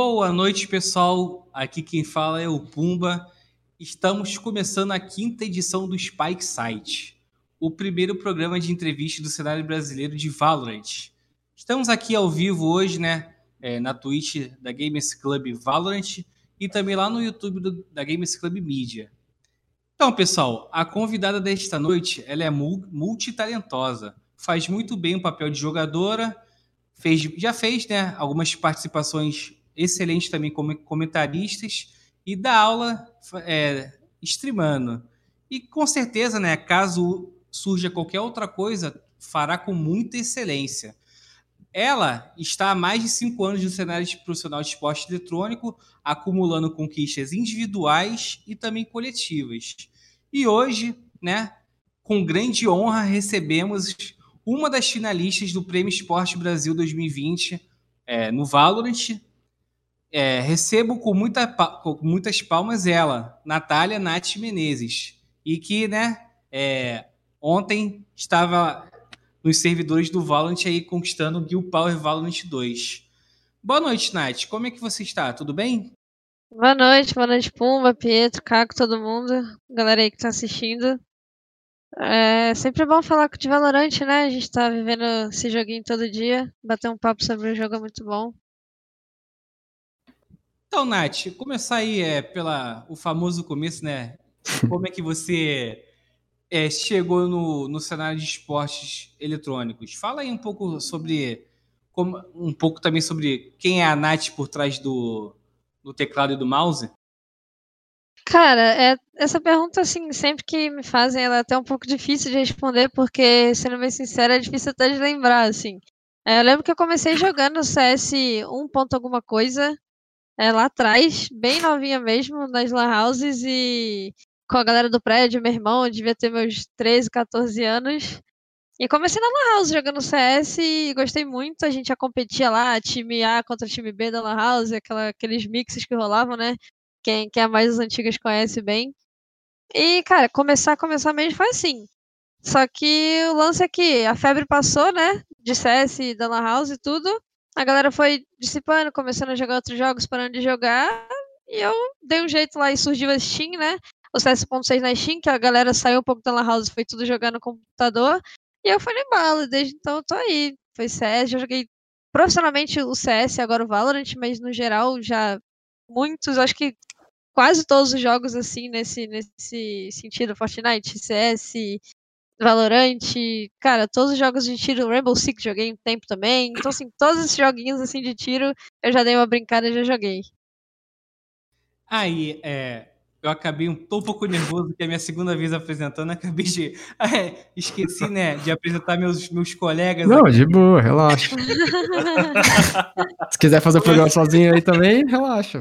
Boa noite, pessoal. Aqui quem fala é o Pumba. Estamos começando a quinta edição do Spike Site, o primeiro programa de entrevista do cenário brasileiro de Valorant. Estamos aqui ao vivo hoje, né, é, na Twitch da Gamers Club Valorant e também lá no YouTube do, da Gamers Club Media. Então, pessoal, a convidada desta noite, ela é multitalentosa, faz muito bem o papel de jogadora, fez, já fez, né, algumas participações excelente também como comentaristas e dá aula é, streamando. E com certeza, né, caso surja qualquer outra coisa, fará com muita excelência. Ela está há mais de cinco anos no cenário de profissional de esporte eletrônico, acumulando conquistas individuais e também coletivas. E hoje, né, com grande honra, recebemos uma das finalistas do Prêmio Esporte Brasil 2020 é, no Valorant, é, recebo com, muita, com muitas palmas ela, Natália Nath Menezes, e que, né, é, ontem estava nos servidores do Valorant aí conquistando o Guild Power Valorant 2. Boa noite, Nath. Como é que você está? Tudo bem? Boa noite, boa noite, Pumba, Pietro, Caco, todo mundo, galera aí que está assistindo. É sempre bom falar de Valorant, né? A gente está vivendo esse joguinho todo dia, bater um papo sobre o jogo é muito bom. Então, Nath, começar aí é, pela o famoso começo, né? Como é que você é, chegou no, no cenário de esportes eletrônicos? Fala aí um pouco sobre como, um pouco também sobre quem é a Nath por trás do, do teclado e do mouse. Cara, é, essa pergunta, assim, sempre que me fazem, ela é até um pouco difícil de responder, porque, sendo bem sincera, é difícil até de lembrar, assim. É, eu lembro que eu comecei jogando CS 1. alguma coisa, é, lá atrás, bem novinha mesmo, nas lan houses e com a galera do prédio, meu irmão, devia ter meus 13, 14 anos. E comecei na lan house jogando CS e gostei muito. A gente já competia lá, time A contra time B da lan house, aquela, aqueles mixes que rolavam, né? Quem, quem é mais os antigos conhece bem. E, cara, começar, começar mesmo foi assim. Só que o lance é que a febre passou, né? De CS da Lan House e tudo a galera foi dissipando, começando a jogar outros jogos, parando de jogar, e eu dei um jeito lá e surgiu a Steam, né? O CS.6 na Steam, que a galera saiu um pouco da Lan House foi tudo jogar no computador, e eu fui no embalo, desde então eu tô aí. Foi CS, já joguei profissionalmente o CS, agora o Valorant, mas no geral já muitos, acho que quase todos os jogos assim nesse, nesse sentido, Fortnite, CS, Valorant, cara, todos os jogos de tiro, Rainbow Six joguei um tempo também. Então, assim, todos esses joguinhos assim de tiro, eu já dei uma brincada e já joguei. Aí, é, eu acabei um, tô um pouco nervoso, que é a minha segunda vez apresentando, acabei de. É, esqueci, né, de apresentar meus, meus colegas. Não, aqui. de boa, relaxa. Se quiser fazer o programa sozinho aí também, relaxa.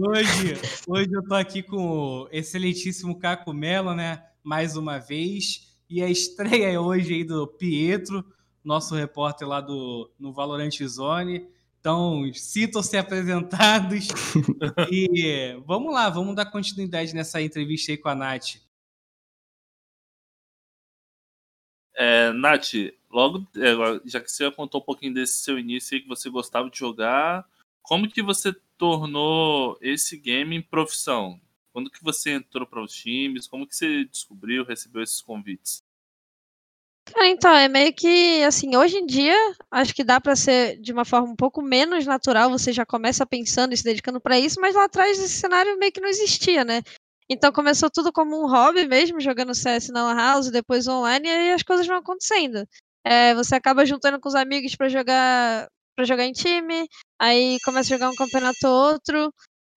Hoje, hoje eu tô aqui com o excelentíssimo Caco Mello, né? Mais uma vez. E a estreia é hoje aí do Pietro, nosso repórter lá do, no Valorant Zone. Então, sintam-se apresentados. e vamos lá, vamos dar continuidade nessa entrevista aí com a Nath. É, Nath, logo, é, já que você contou um pouquinho desse seu início aí, que você gostava de jogar, como que você tornou esse game em profissão? Quando que você entrou para os times? Como que você descobriu, recebeu esses convites? Ah, então, é meio que assim, hoje em dia, acho que dá para ser de uma forma um pouco menos natural, você já começa pensando e se dedicando para isso, mas lá atrás esse cenário meio que não existia, né? Então começou tudo como um hobby mesmo, jogando CS na House, depois online, e aí as coisas vão acontecendo. É, você acaba juntando com os amigos para jogar para jogar em time, aí começa a jogar um campeonato ou outro,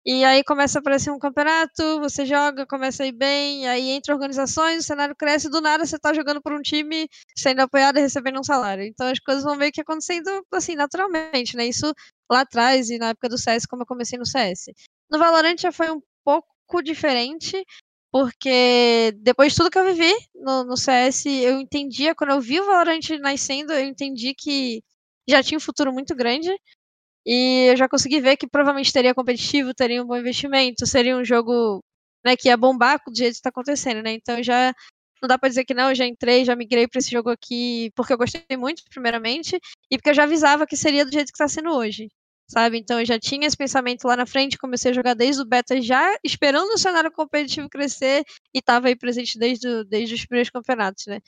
e aí começa a aparecer um campeonato, você joga, começa a ir bem, aí entra organizações, o cenário cresce, do nada você está jogando por um time, sendo apoiado e recebendo um salário. Então as coisas vão meio que acontecendo assim, naturalmente, né? Isso lá atrás e na época do CS, como eu comecei no CS. No Valorant já foi um pouco diferente, porque depois de tudo que eu vivi no, no CS, eu entendia, quando eu vi o Valorant nascendo, eu entendi que já tinha um futuro muito grande. E eu já consegui ver que provavelmente teria competitivo, teria um bom investimento, seria um jogo né, que ia bombar do jeito que está acontecendo, né? Então já não dá para dizer que não, já entrei, já migrei para esse jogo aqui porque eu gostei muito, primeiramente, e porque eu já avisava que seria do jeito que está sendo hoje. sabe? Então eu já tinha esse pensamento lá na frente, comecei a jogar desde o beta já esperando o cenário competitivo crescer e estava aí presente desde, desde os primeiros campeonatos, né?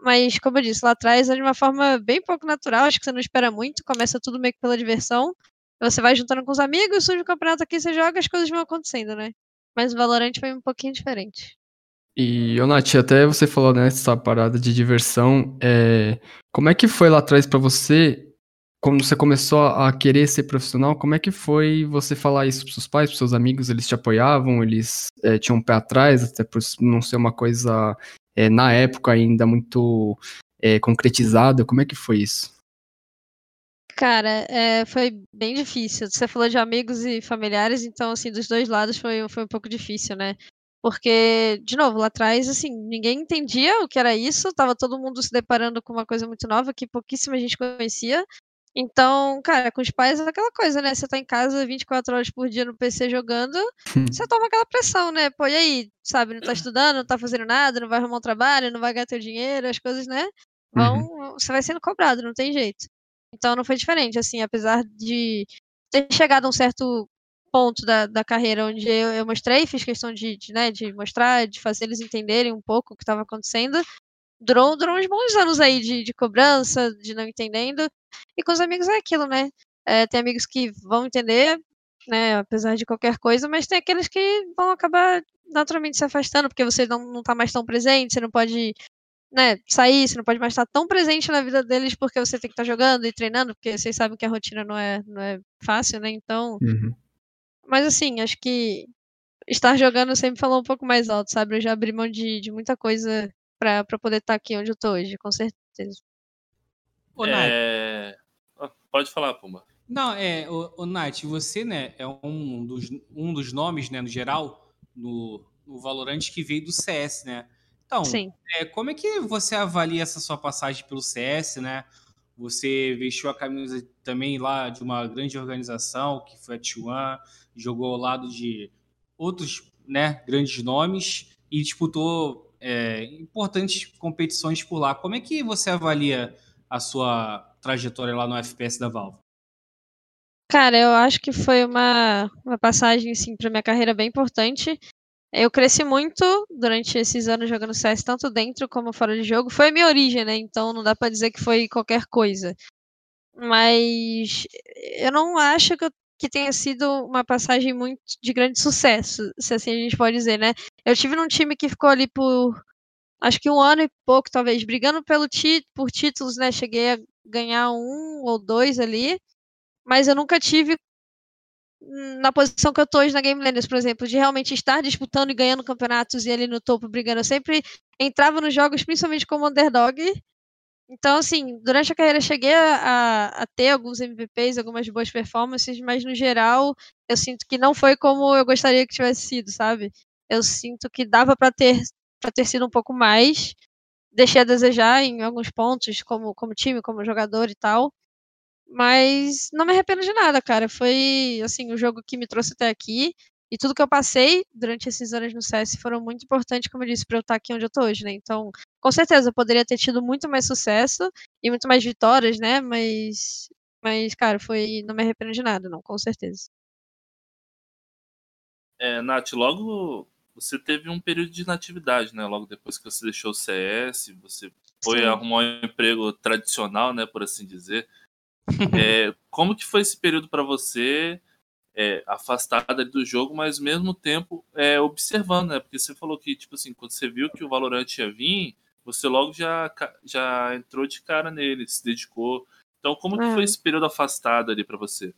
Mas, como eu disse, lá atrás é de uma forma bem pouco natural, acho que você não espera muito, começa tudo meio que pela diversão. Você vai juntando com os amigos, surge o campeonato aqui, você joga, as coisas vão acontecendo, né? Mas o Valorant foi um pouquinho diferente. E, ô Nath, até você falou nessa né, parada de diversão, é, como é que foi lá atrás para você, quando você começou a querer ser profissional, como é que foi você falar isso pros seus pais, pros seus amigos, eles te apoiavam, eles é, tinham um pé atrás, até por não ser uma coisa, é, na época ainda muito é, concretizada, como é que foi isso? Cara, é, foi bem difícil. Você falou de amigos e familiares, então, assim, dos dois lados foi, foi um pouco difícil, né? Porque, de novo, lá atrás, assim, ninguém entendia o que era isso, tava todo mundo se deparando com uma coisa muito nova que pouquíssima gente conhecia. Então, cara, com os pais é aquela coisa, né? Você tá em casa 24 horas por dia no PC jogando, você toma aquela pressão, né? Pô, e aí, sabe, não tá estudando, não tá fazendo nada, não vai arrumar um trabalho, não vai ganhar teu dinheiro, as coisas, né? Vão, uhum. você vai sendo cobrado, não tem jeito. Então não foi diferente, assim, apesar de ter chegado a um certo ponto da, da carreira onde eu, eu mostrei, fiz questão de, de, né, de mostrar, de fazer eles entenderem um pouco o que estava acontecendo. Durou, durou uns bons anos aí de, de cobrança, de não entendendo. E com os amigos é aquilo, né? É, tem amigos que vão entender, né, apesar de qualquer coisa, mas tem aqueles que vão acabar naturalmente se afastando, porque você não, não tá mais tão presente, você não pode né, sair, você não pode mais estar tão presente na vida deles porque você tem que estar jogando e treinando, porque vocês sabem que a rotina não é, não é fácil, né? Então, uhum. Mas assim, acho que estar jogando sempre falou um pouco mais alto, sabe? Eu já abri mão de, de muita coisa pra, pra poder estar aqui onde eu tô hoje, com certeza. Ô, é... Pode falar, Pumba. Não, é, o, o Nath, você, né, é um dos, um dos nomes, né, no geral, no, no Valorant que veio do CS, né? Então, é, como é que você avalia essa sua passagem pelo CS, né? Você vestiu a camisa também lá de uma grande organização, que foi a T1, jogou ao lado de outros né, grandes nomes e disputou é, importantes competições por lá. Como é que você avalia a sua trajetória lá no FPS da Valve? Cara, eu acho que foi uma, uma passagem assim, para minha carreira bem importante. Eu cresci muito durante esses anos jogando CS, tanto dentro como fora de jogo. Foi a minha origem, né? Então não dá para dizer que foi qualquer coisa. Mas eu não acho que, eu, que tenha sido uma passagem muito de grande sucesso, se assim a gente pode dizer, né? Eu tive num time que ficou ali por acho que um ano e pouco, talvez, brigando pelo ti, por títulos, né? Cheguei a ganhar um ou dois ali, mas eu nunca tive na posição que eu tô hoje na Game Landers, por exemplo, de realmente estar disputando e ganhando campeonatos e ali no topo brigando. Eu sempre entrava nos jogos, principalmente como underdog. Então, assim, durante a carreira cheguei a, a, ter alguns MVPs, algumas boas performances, mas no geral eu sinto que não foi como eu gostaria que tivesse sido, sabe? Eu sinto que dava para ter para ter sido um pouco mais. Deixei a desejar em alguns pontos, como, como time, como jogador e tal. Mas não me arrependo de nada, cara. Foi, assim, o jogo que me trouxe até aqui. E tudo que eu passei durante esses anos no CS foram muito importantes, como eu disse, para eu estar aqui onde eu tô hoje, né? Então, com certeza, eu poderia ter tido muito mais sucesso e muito mais vitórias, né? Mas, mas cara, foi. Não me arrependo de nada, não, com certeza. É, Nath, logo você teve um período de inatividade, né? Logo depois que você deixou o CS, você foi Sim. arrumar um emprego tradicional, né? Por assim dizer. É, como que foi esse período para você, é, afastada do jogo, mas ao mesmo tempo é, observando, né? Porque você falou que, tipo assim, quando você viu que o Valorant ia vir, você logo já, já entrou de cara nele, se dedicou. Então, como que foi é. esse período afastado ali para você?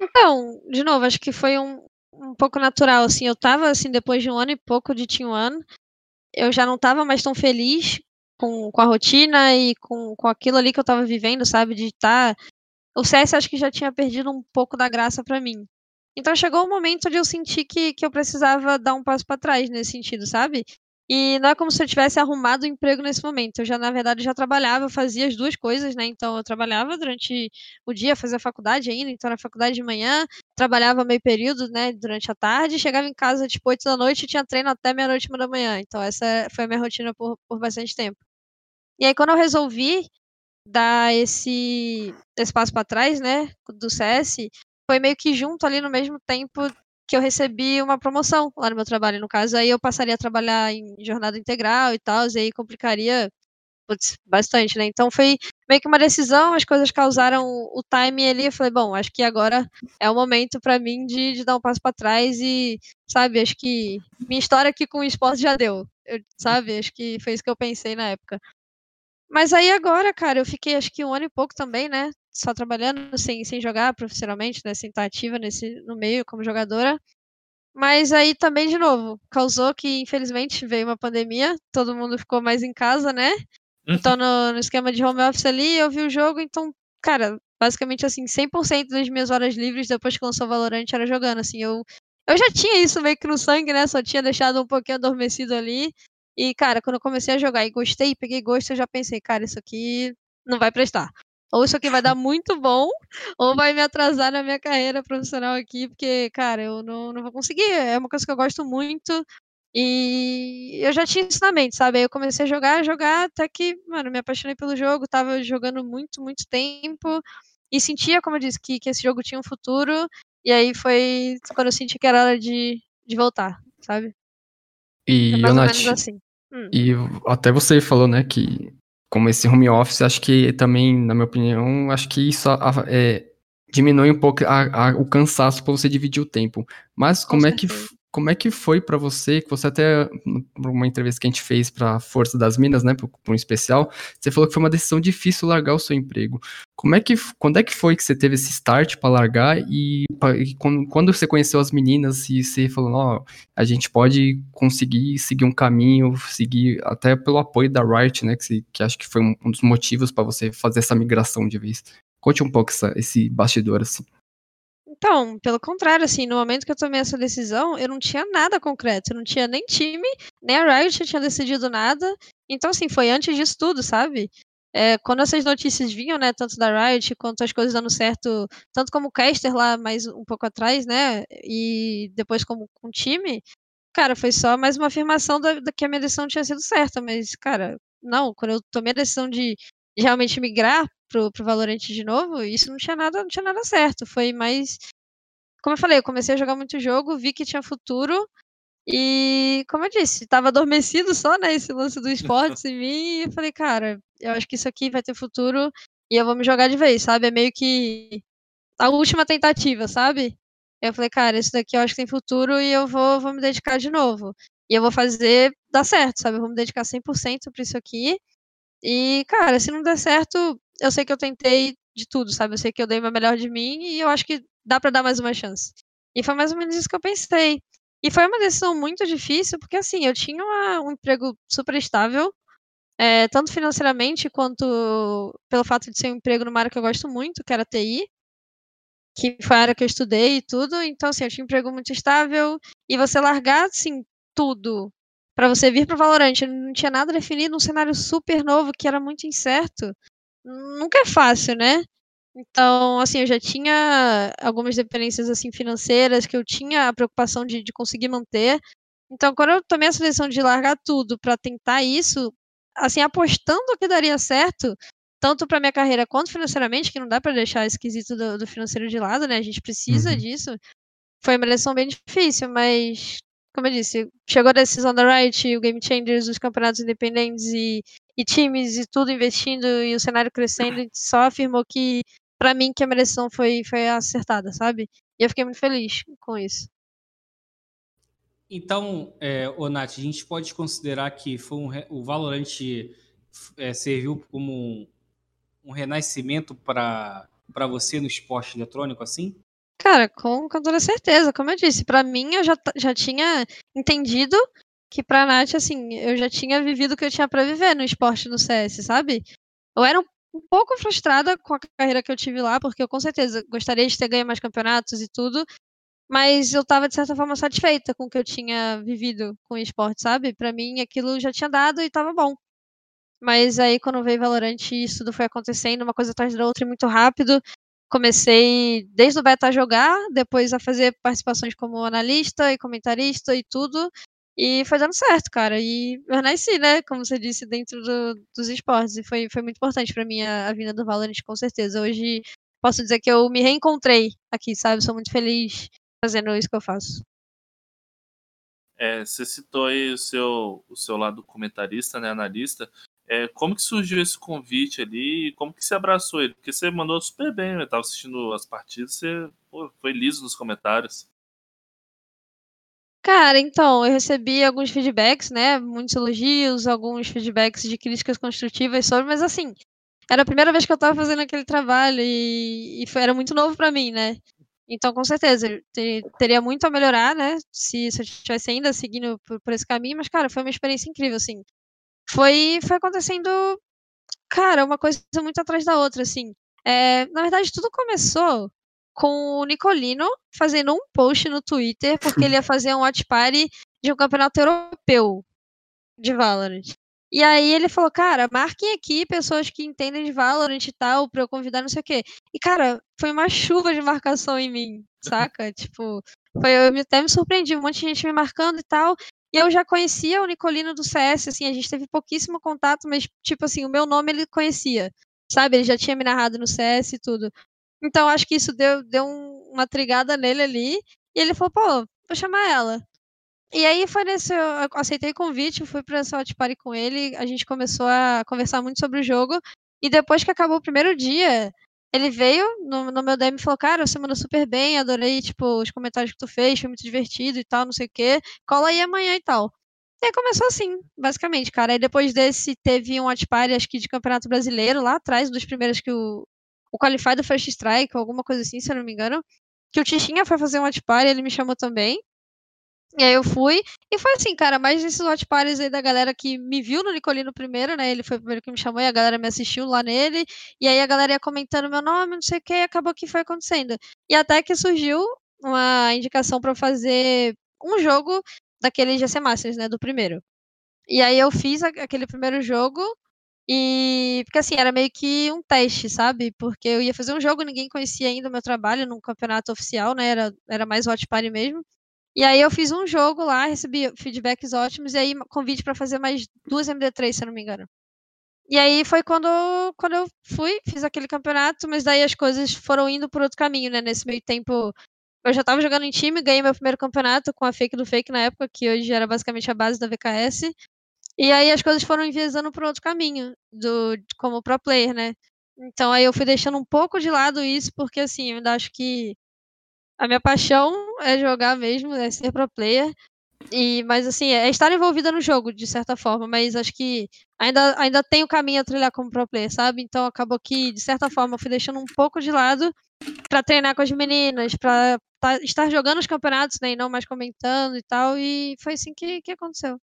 Então, de novo, acho que foi um, um pouco natural, assim, eu tava, assim, depois de um ano e pouco de Team One, eu já não tava mais tão feliz com, com a rotina e com, com aquilo ali que eu tava vivendo, sabe? De estar. Tá... O CS acho que já tinha perdido um pouco da graça para mim. Então chegou o momento de eu sentir que, que eu precisava dar um passo para trás nesse sentido, sabe? E não é como se eu tivesse arrumado um emprego nesse momento. Eu já, na verdade, já trabalhava, fazia as duas coisas, né? Então, eu trabalhava durante o dia, fazia faculdade ainda, então na faculdade de manhã, trabalhava meio período, né, durante a tarde, chegava em casa tipo 8 da noite e tinha treino até meia-noite, uma da manhã. Então, essa foi a minha rotina por, por bastante tempo. E aí, quando eu resolvi dar esse espaço para trás, né, do CS, foi meio que junto ali no mesmo tempo que eu recebi uma promoção lá no meu trabalho. No caso, aí eu passaria a trabalhar em jornada integral e tal, e aí complicaria putz, bastante, né? Então foi meio que uma decisão, as coisas causaram o time ali. Eu falei, bom, acho que agora é o momento para mim de, de, dar um passo para trás e, sabe, acho que minha história aqui com o esporte já deu, eu, sabe? Acho que foi isso que eu pensei na época. Mas aí agora, cara, eu fiquei acho que um ano e pouco também, né? Só trabalhando sem, sem jogar profissionalmente, né? Sem estar ativa nesse, no meio como jogadora. Mas aí também, de novo, causou que, infelizmente, veio uma pandemia, todo mundo ficou mais em casa, né? Então, no, no esquema de home office ali, eu vi o jogo, então, cara, basicamente assim, 100% das minhas horas livres depois que lançou o Valorant era jogando, assim, eu eu já tinha isso meio que no sangue, né? Só tinha deixado um pouquinho adormecido ali. E, cara, quando eu comecei a jogar e gostei, peguei gosto, eu já pensei, cara, isso aqui não vai prestar. Ou isso aqui vai dar muito bom, ou vai me atrasar na minha carreira profissional aqui, porque, cara, eu não, não vou conseguir. É uma coisa que eu gosto muito. E eu já tinha isso na mente, sabe? Aí eu comecei a jogar, a jogar, até que, mano, me apaixonei pelo jogo, tava jogando muito, muito tempo. E sentia, como eu disse, que, que esse jogo tinha um futuro. E aí foi quando eu senti que era hora de, de voltar, sabe? E, é mais ou menos assim. Hum. E até você falou, né, que como esse home office, acho que também, na minha opinião, acho que isso é, diminui um pouco a, a, o cansaço para você dividir o tempo. Mas como é que como é que foi para você, que você até, uma entrevista que a gente fez para Força das Minas, né, para um especial, você falou que foi uma decisão difícil largar o seu emprego. Como é que, quando é que foi que você teve esse start para largar e, e quando, quando, você conheceu as meninas e você falou, ó, a gente pode conseguir seguir um caminho, seguir até pelo apoio da Riot, né, que, que acho que foi um, um dos motivos para você fazer essa migração de vez. Conte um pouco essa, esse bastidor, assim. Então, pelo contrário, assim, no momento que eu tomei essa decisão, eu não tinha nada concreto, eu não tinha nem time, nem a Riot tinha decidido nada. Então, assim, foi antes disso tudo, sabe? É, quando essas notícias vinham, né, tanto da Riot quanto as coisas dando certo, tanto como o Caster lá mais um pouco atrás, né, e depois como com o time, cara, foi só mais uma afirmação da, da que a minha decisão tinha sido certa, mas, cara, não, quando eu tomei a decisão de realmente migrar pro, pro Valorant de novo, isso não tinha nada, não tinha nada certo. Foi mais. Como eu falei, eu comecei a jogar muito jogo, vi que tinha futuro. E, como eu disse, estava adormecido só, né, esse lance do esportes em mim. E eu falei, cara, eu acho que isso aqui vai ter futuro e eu vou me jogar de vez, sabe? É meio que a última tentativa, sabe? Eu falei, cara, isso daqui eu acho que tem futuro e eu vou, vou me dedicar de novo. E eu vou fazer dar certo, sabe? Eu vou me dedicar 100% para isso aqui. E, cara, se não der certo, eu sei que eu tentei de tudo, sabe? Eu sei que eu dei o melhor de mim e eu acho que dá para dar mais uma chance. E foi mais ou menos isso que eu pensei. E foi uma decisão muito difícil, porque assim, eu tinha uma, um emprego super estável, é, tanto financeiramente quanto pelo fato de ser um emprego numa área que eu gosto muito, que era TI, que foi a área que eu estudei e tudo. Então, assim, eu tinha um emprego muito estável. E você largar, assim, tudo para você vir para o Valorant, não tinha nada definido, um cenário super novo que era muito incerto. Nunca é fácil, né? Então, assim, eu já tinha algumas dependências assim financeiras que eu tinha a preocupação de, de conseguir manter. Então, quando eu tomei essa decisão de largar tudo para tentar isso, assim, apostando que daria certo, tanto para minha carreira quanto financeiramente, que não dá para deixar esquisito do, do, financeiro de lado, né? A gente precisa uhum. disso. Foi uma decisão bem difícil, mas como eu disse, chegou a decisão da Riot, o Game Changers, os campeonatos independentes e, e times e tudo investindo e o cenário crescendo, só afirmou que, para mim, que a minha decisão foi, foi acertada, sabe? E eu fiquei muito feliz com isso. Então, é, Nath, a gente pode considerar que foi um, o Valorant é, serviu como um, um renascimento para você no esporte eletrônico, assim? Cara, com, com toda certeza. Como eu disse, para mim eu já, já tinha entendido que pra Nath, assim, eu já tinha vivido o que eu tinha para viver no esporte no CS, sabe? Eu era um, um, pouco frustrada com a carreira que eu tive lá, porque eu com certeza gostaria de ter ganho mais campeonatos e tudo, mas eu tava de certa forma satisfeita com o que eu tinha vivido com o esporte, sabe? Para mim aquilo já tinha dado e tava bom. Mas aí quando veio Valorant, isso tudo foi acontecendo, uma coisa atrás da outra e muito rápido comecei desde o beta a jogar, depois a fazer participações como analista e comentarista e tudo. E foi dando certo, cara. E eu nasci, né? Como você disse, dentro do, dos esportes. E foi, foi muito importante para mim a, a vinda do Valorant, com certeza. Hoje posso dizer que eu me reencontrei aqui, sabe? Sou muito feliz fazendo isso que eu faço. É, você citou aí o seu, o seu lado comentarista, né, analista. É, como que surgiu esse convite ali como que você abraçou ele? Porque você mandou super bem, eu estava assistindo as partidas, você pô, foi liso nos comentários. Cara, então, eu recebi alguns feedbacks, né? Muitos elogios, alguns feedbacks de críticas construtivas sobre, mas assim, era a primeira vez que eu estava fazendo aquele trabalho e, e foi, era muito novo para mim, né? Então, com certeza, ter, teria muito a melhorar, né? Se, se eu estivesse ainda seguindo por, por, esse caminho, mas, cara, foi uma experiência incrível, assim. Foi, foi acontecendo, cara, uma coisa muito atrás da outra, assim. É, na verdade, tudo começou com o Nicolino fazendo um post no Twitter, porque ele ia fazer um watch party de um campeonato europeu de Valorant. E aí ele falou, cara, marquem aqui pessoas que entendem de Valorant e tal, pra eu convidar não sei o quê. E, cara, foi uma chuva de marcação em mim, saca? tipo, foi, eu até me surpreendi, um monte de gente me marcando e tal. E eu já conhecia o Nicolino do CS, assim, a gente teve pouquíssimo contato, mas, tipo assim, o meu nome ele conhecia, sabe? Ele já tinha me narrado no CS e tudo. Então, acho que isso deu, deu um, uma trigada nele ali. E ele falou, pô, vou chamar ela. E aí foi nesse. Eu aceitei o convite, fui pra Hot Party com ele, a gente começou a conversar muito sobre o jogo. E depois que acabou o primeiro dia, ele veio no, no meu DM e falou: Cara, você mandou super bem, adorei, tipo, os comentários que tu fez, foi muito divertido e tal, não sei o quê. Cola aí amanhã e tal. E aí começou assim, basicamente, cara. Aí depois desse teve um Party, acho que de Campeonato Brasileiro, lá atrás, dos primeiros que o. O Qualify do First Strike, alguma coisa assim, se eu não me engano. Que o Tichinha foi fazer um Party, ele me chamou também. E aí eu fui, e foi assim, cara, mais esses hot parties aí da galera que me viu no Nicolino primeiro, né? Ele foi o primeiro que me chamou e a galera me assistiu lá nele. E aí a galera ia comentando meu nome, não sei o que, e acabou que foi acontecendo. E até que surgiu uma indicação para fazer um jogo daquele GC Masters, né? Do primeiro. E aí eu fiz aquele primeiro jogo. E porque assim, era meio que um teste, sabe? Porque eu ia fazer um jogo, ninguém conhecia ainda o meu trabalho num campeonato oficial, né? Era, era mais hot party mesmo. E aí eu fiz um jogo lá, recebi feedbacks ótimos, e aí convite para fazer mais duas MD3, se eu não me engano. E aí foi quando, quando eu fui, fiz aquele campeonato, mas daí as coisas foram indo por outro caminho, né? Nesse meio tempo, eu já tava jogando em time, ganhei meu primeiro campeonato com a Fake do Fake na época, que hoje era basicamente a base da VKS. E aí as coisas foram enviesando por outro caminho, do, como pro player, né? Então aí eu fui deixando um pouco de lado isso, porque assim, eu ainda acho que a minha paixão é jogar mesmo, é ser pro player. E, mas assim, é estar envolvida no jogo, de certa forma, mas acho que ainda, ainda tem o caminho a trilhar como pro player, sabe? Então acabou que, de certa forma, eu fui deixando um pouco de lado para treinar com as meninas, para tá, estar jogando os campeonatos, né? E não mais comentando e tal. E foi assim que, que aconteceu.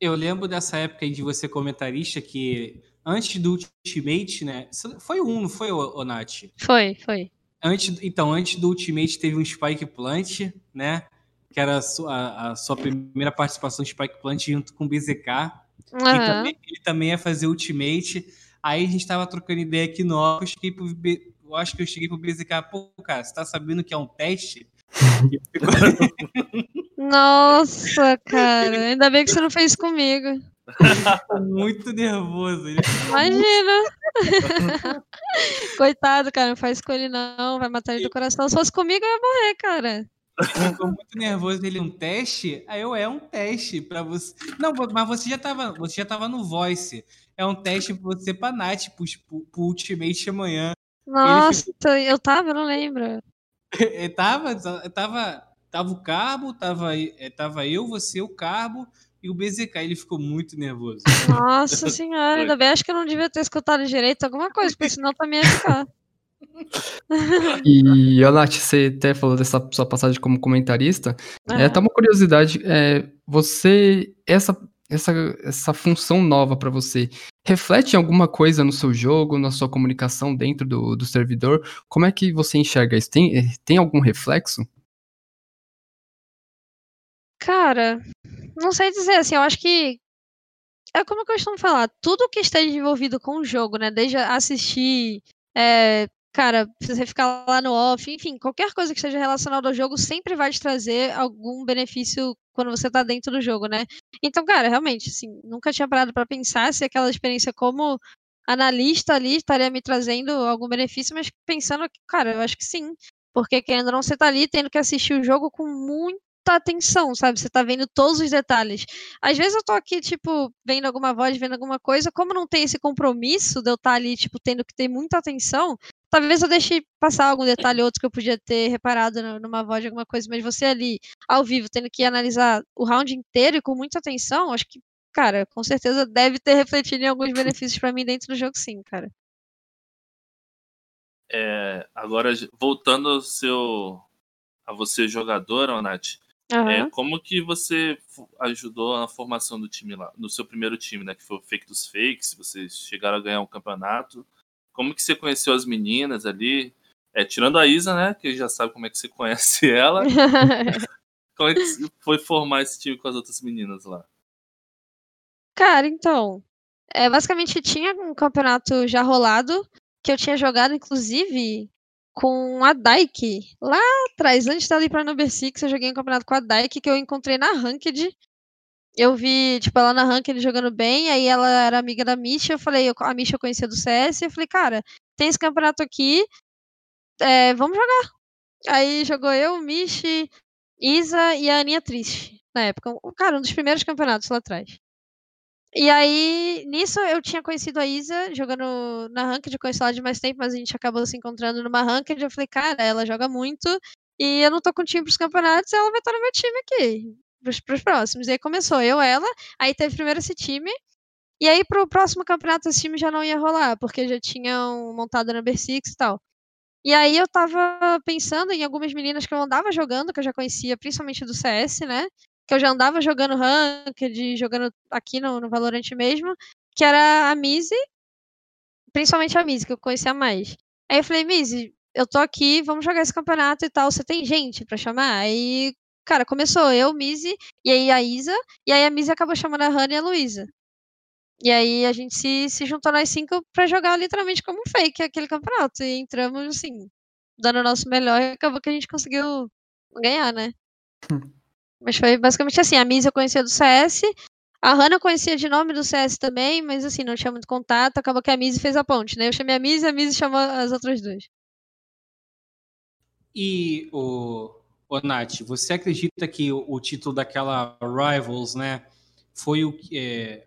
Eu lembro dessa época de você comentarista que antes do Ultimate, né? Foi um, não foi, o Nath? Foi, foi. Antes, então, antes do Ultimate teve um Spike Plant, né? Que era a sua, a sua primeira participação de Spike Plant junto com o BZK. Uhum. Também, ele também ia fazer Ultimate. Aí a gente tava trocando ideia aqui no eu cheguei pro, eu acho que eu cheguei pro BZK, pô, cara, você tá sabendo que é um teste? Nossa, cara, ainda bem que você não fez comigo. muito nervoso. Imagina. Coitado, cara, não faz com ele não, vai matar ele do coração. Se fosse comigo, eu ia morrer, cara. Ele ficou muito nervoso ele um teste. Aí eu é um teste para você. Não, mas você já tava, você já tava no Voice. É um teste pra você pra Nath pro, pro Ultimate amanhã. Nossa, ficou... eu tava, eu não lembro. eu tava, tava, tava o Carbo, tava, é, tava eu, você, o Carbo e o BZK. Ele ficou muito nervoso. Nossa senhora, ainda bem, acho que eu não devia ter escutado direito alguma coisa, porque senão também ia ficar. E, Nath, você até falou dessa sua passagem como comentarista. É, é tá uma curiosidade. É, você, essa, essa, essa função nova para você, reflete em alguma coisa no seu jogo, na sua comunicação dentro do, do servidor? Como é que você enxerga isso? Tem, tem algum reflexo? Cara, não sei dizer, assim, eu acho que é como eu costumo falar, tudo que esteja envolvido com o jogo, né, desde assistir, é, cara, você ficar lá no off, enfim, qualquer coisa que esteja relacionada ao jogo sempre vai te trazer algum benefício quando você tá dentro do jogo, né? Então, cara, realmente, assim, nunca tinha parado para pensar se aquela experiência como analista ali estaria me trazendo algum benefício, mas pensando cara, eu acho que sim. Porque querendo ou não, você tá ali tendo que assistir o jogo com muita atenção, sabe? Você tá vendo todos os detalhes. Às vezes eu tô aqui, tipo, vendo alguma voz, vendo alguma coisa, como não tem esse compromisso de eu estar tá ali, tipo, tendo que ter muita atenção, talvez eu deixe passar algum detalhe ou outro que eu podia ter reparado numa voz de alguma coisa, mas você ali, ao vivo, tendo que analisar o round inteiro e com muita atenção, acho que, cara, com certeza deve ter refletido em alguns benefícios para mim dentro do jogo, sim, cara. É, agora, voltando ao seu, a você jogadora, Nath, é, como que você ajudou na formação do time lá, no seu primeiro time, né, que foi o Fake dos Fakes, vocês chegaram a ganhar um campeonato, como que você conheceu as meninas ali? É, tirando a Isa, né? Que já sabe como é que você conhece ela. como é que foi formar esse time com as outras meninas lá? Cara, então. É, basicamente tinha um campeonato já rolado, que eu tinha jogado, inclusive, com a Dyke. Lá atrás, antes de ir pra Number Six, eu joguei um campeonato com a Dyke que eu encontrei na Ranked eu vi, tipo, ela na rank ele jogando bem, aí ela era amiga da Misha, eu falei, a Misha eu conhecia do CS, eu falei, cara, tem esse campeonato aqui, é, vamos jogar. Aí jogou eu, Michi, Isa e a Aninha Triste, na época. Cara, um dos primeiros campeonatos lá atrás. E aí, nisso eu tinha conhecido a Isa jogando na Ranked, conheci ela de mais tempo, mas a gente acabou se encontrando numa Ranked, eu falei, cara, ela joga muito, e eu não tô com time pros campeonatos, ela vai estar no meu time aqui pros, pros próximos. E aí começou eu, ela, aí teve primeiro esse time. E aí pro próximo campeonato esse time já não ia rolar, porque já tinham montado a Number Six e tal. E aí eu tava pensando em algumas meninas que eu andava jogando, que eu já conhecia, principalmente do CS, né? Que eu já andava jogando Ranked, jogando aqui no, no Valorant mesmo, que era a Mizzy, principalmente a Mizzy, que eu conhecia mais. Aí eu falei, Mizzy, eu tô aqui, vamos jogar esse campeonato e tal, você tem gente para chamar? Aí cara, começou eu, Mizzy, e aí a Isa, e aí a Mizzy acabou chamando a Hannah e a Luísa. E aí a gente se, se juntou nós cinco pra jogar literalmente como um fake aquele campeonato. E entramos, assim, dando o nosso melhor e acabou que a gente conseguiu ganhar, né? Mas foi basicamente assim, a Mizzy eu conhecia do CS, a Hannah conhecia de nome do CS também, mas assim, não tinha muito contato, acabou que a Mizzy fez a ponte, né? Eu chamei a Mizzy, a Mizzy chamou as outras duas. E o, Ô, Nath, você acredita que o, o título daquela Rivals, né, foi o, é,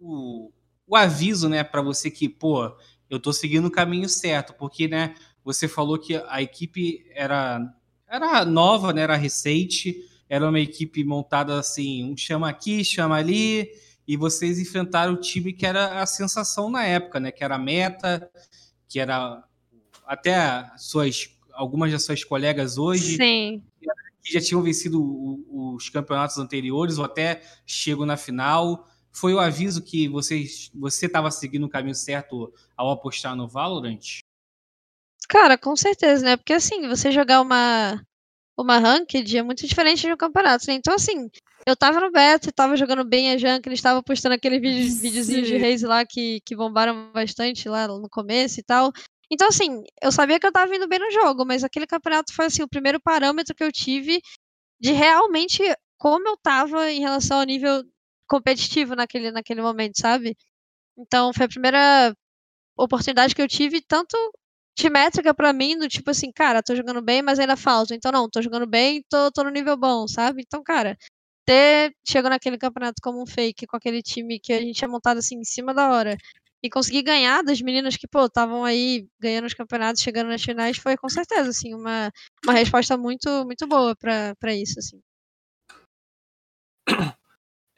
o, o aviso, né, para você que, pô, eu tô seguindo o caminho certo, porque, né, você falou que a equipe era, era nova, né, era recente, era uma equipe montada assim, um chama aqui, chama ali, e vocês enfrentaram o time que era a sensação na época, né, que era a meta, que era até suas algumas das suas colegas hoje Sim. que já tinham vencido os campeonatos anteriores ou até chegam na final. Foi o aviso que vocês, você estava seguindo o caminho certo ao apostar no Valorant? Cara, com certeza, né? Porque assim, você jogar uma uma ranked é muito diferente de um campeonato, né? Então assim, eu tava no beta, tava jogando bem a Junk, eles estavam postando aqueles vídeos, videozinhos de Reis lá que, que bombaram bastante lá no começo e tal. Então, assim, eu sabia que eu tava indo bem no jogo, mas aquele campeonato foi, assim, o primeiro parâmetro que eu tive de realmente como eu tava em relação ao nível competitivo naquele, naquele momento, sabe? Então, foi a primeira oportunidade que eu tive, tanto de métrica para mim, do tipo assim, cara, tô jogando bem, mas ainda falta. Então, não, tô jogando bem, tô, tô no nível bom, sabe? Então, cara, ter chegou naquele campeonato como um fake, com aquele time que a gente tinha montado assim em cima da hora, e conseguir ganhar das meninas que, pô, estavam aí ganhando os campeonatos, chegando nas finais, foi com certeza, assim, uma, uma resposta muito, muito boa para isso, assim.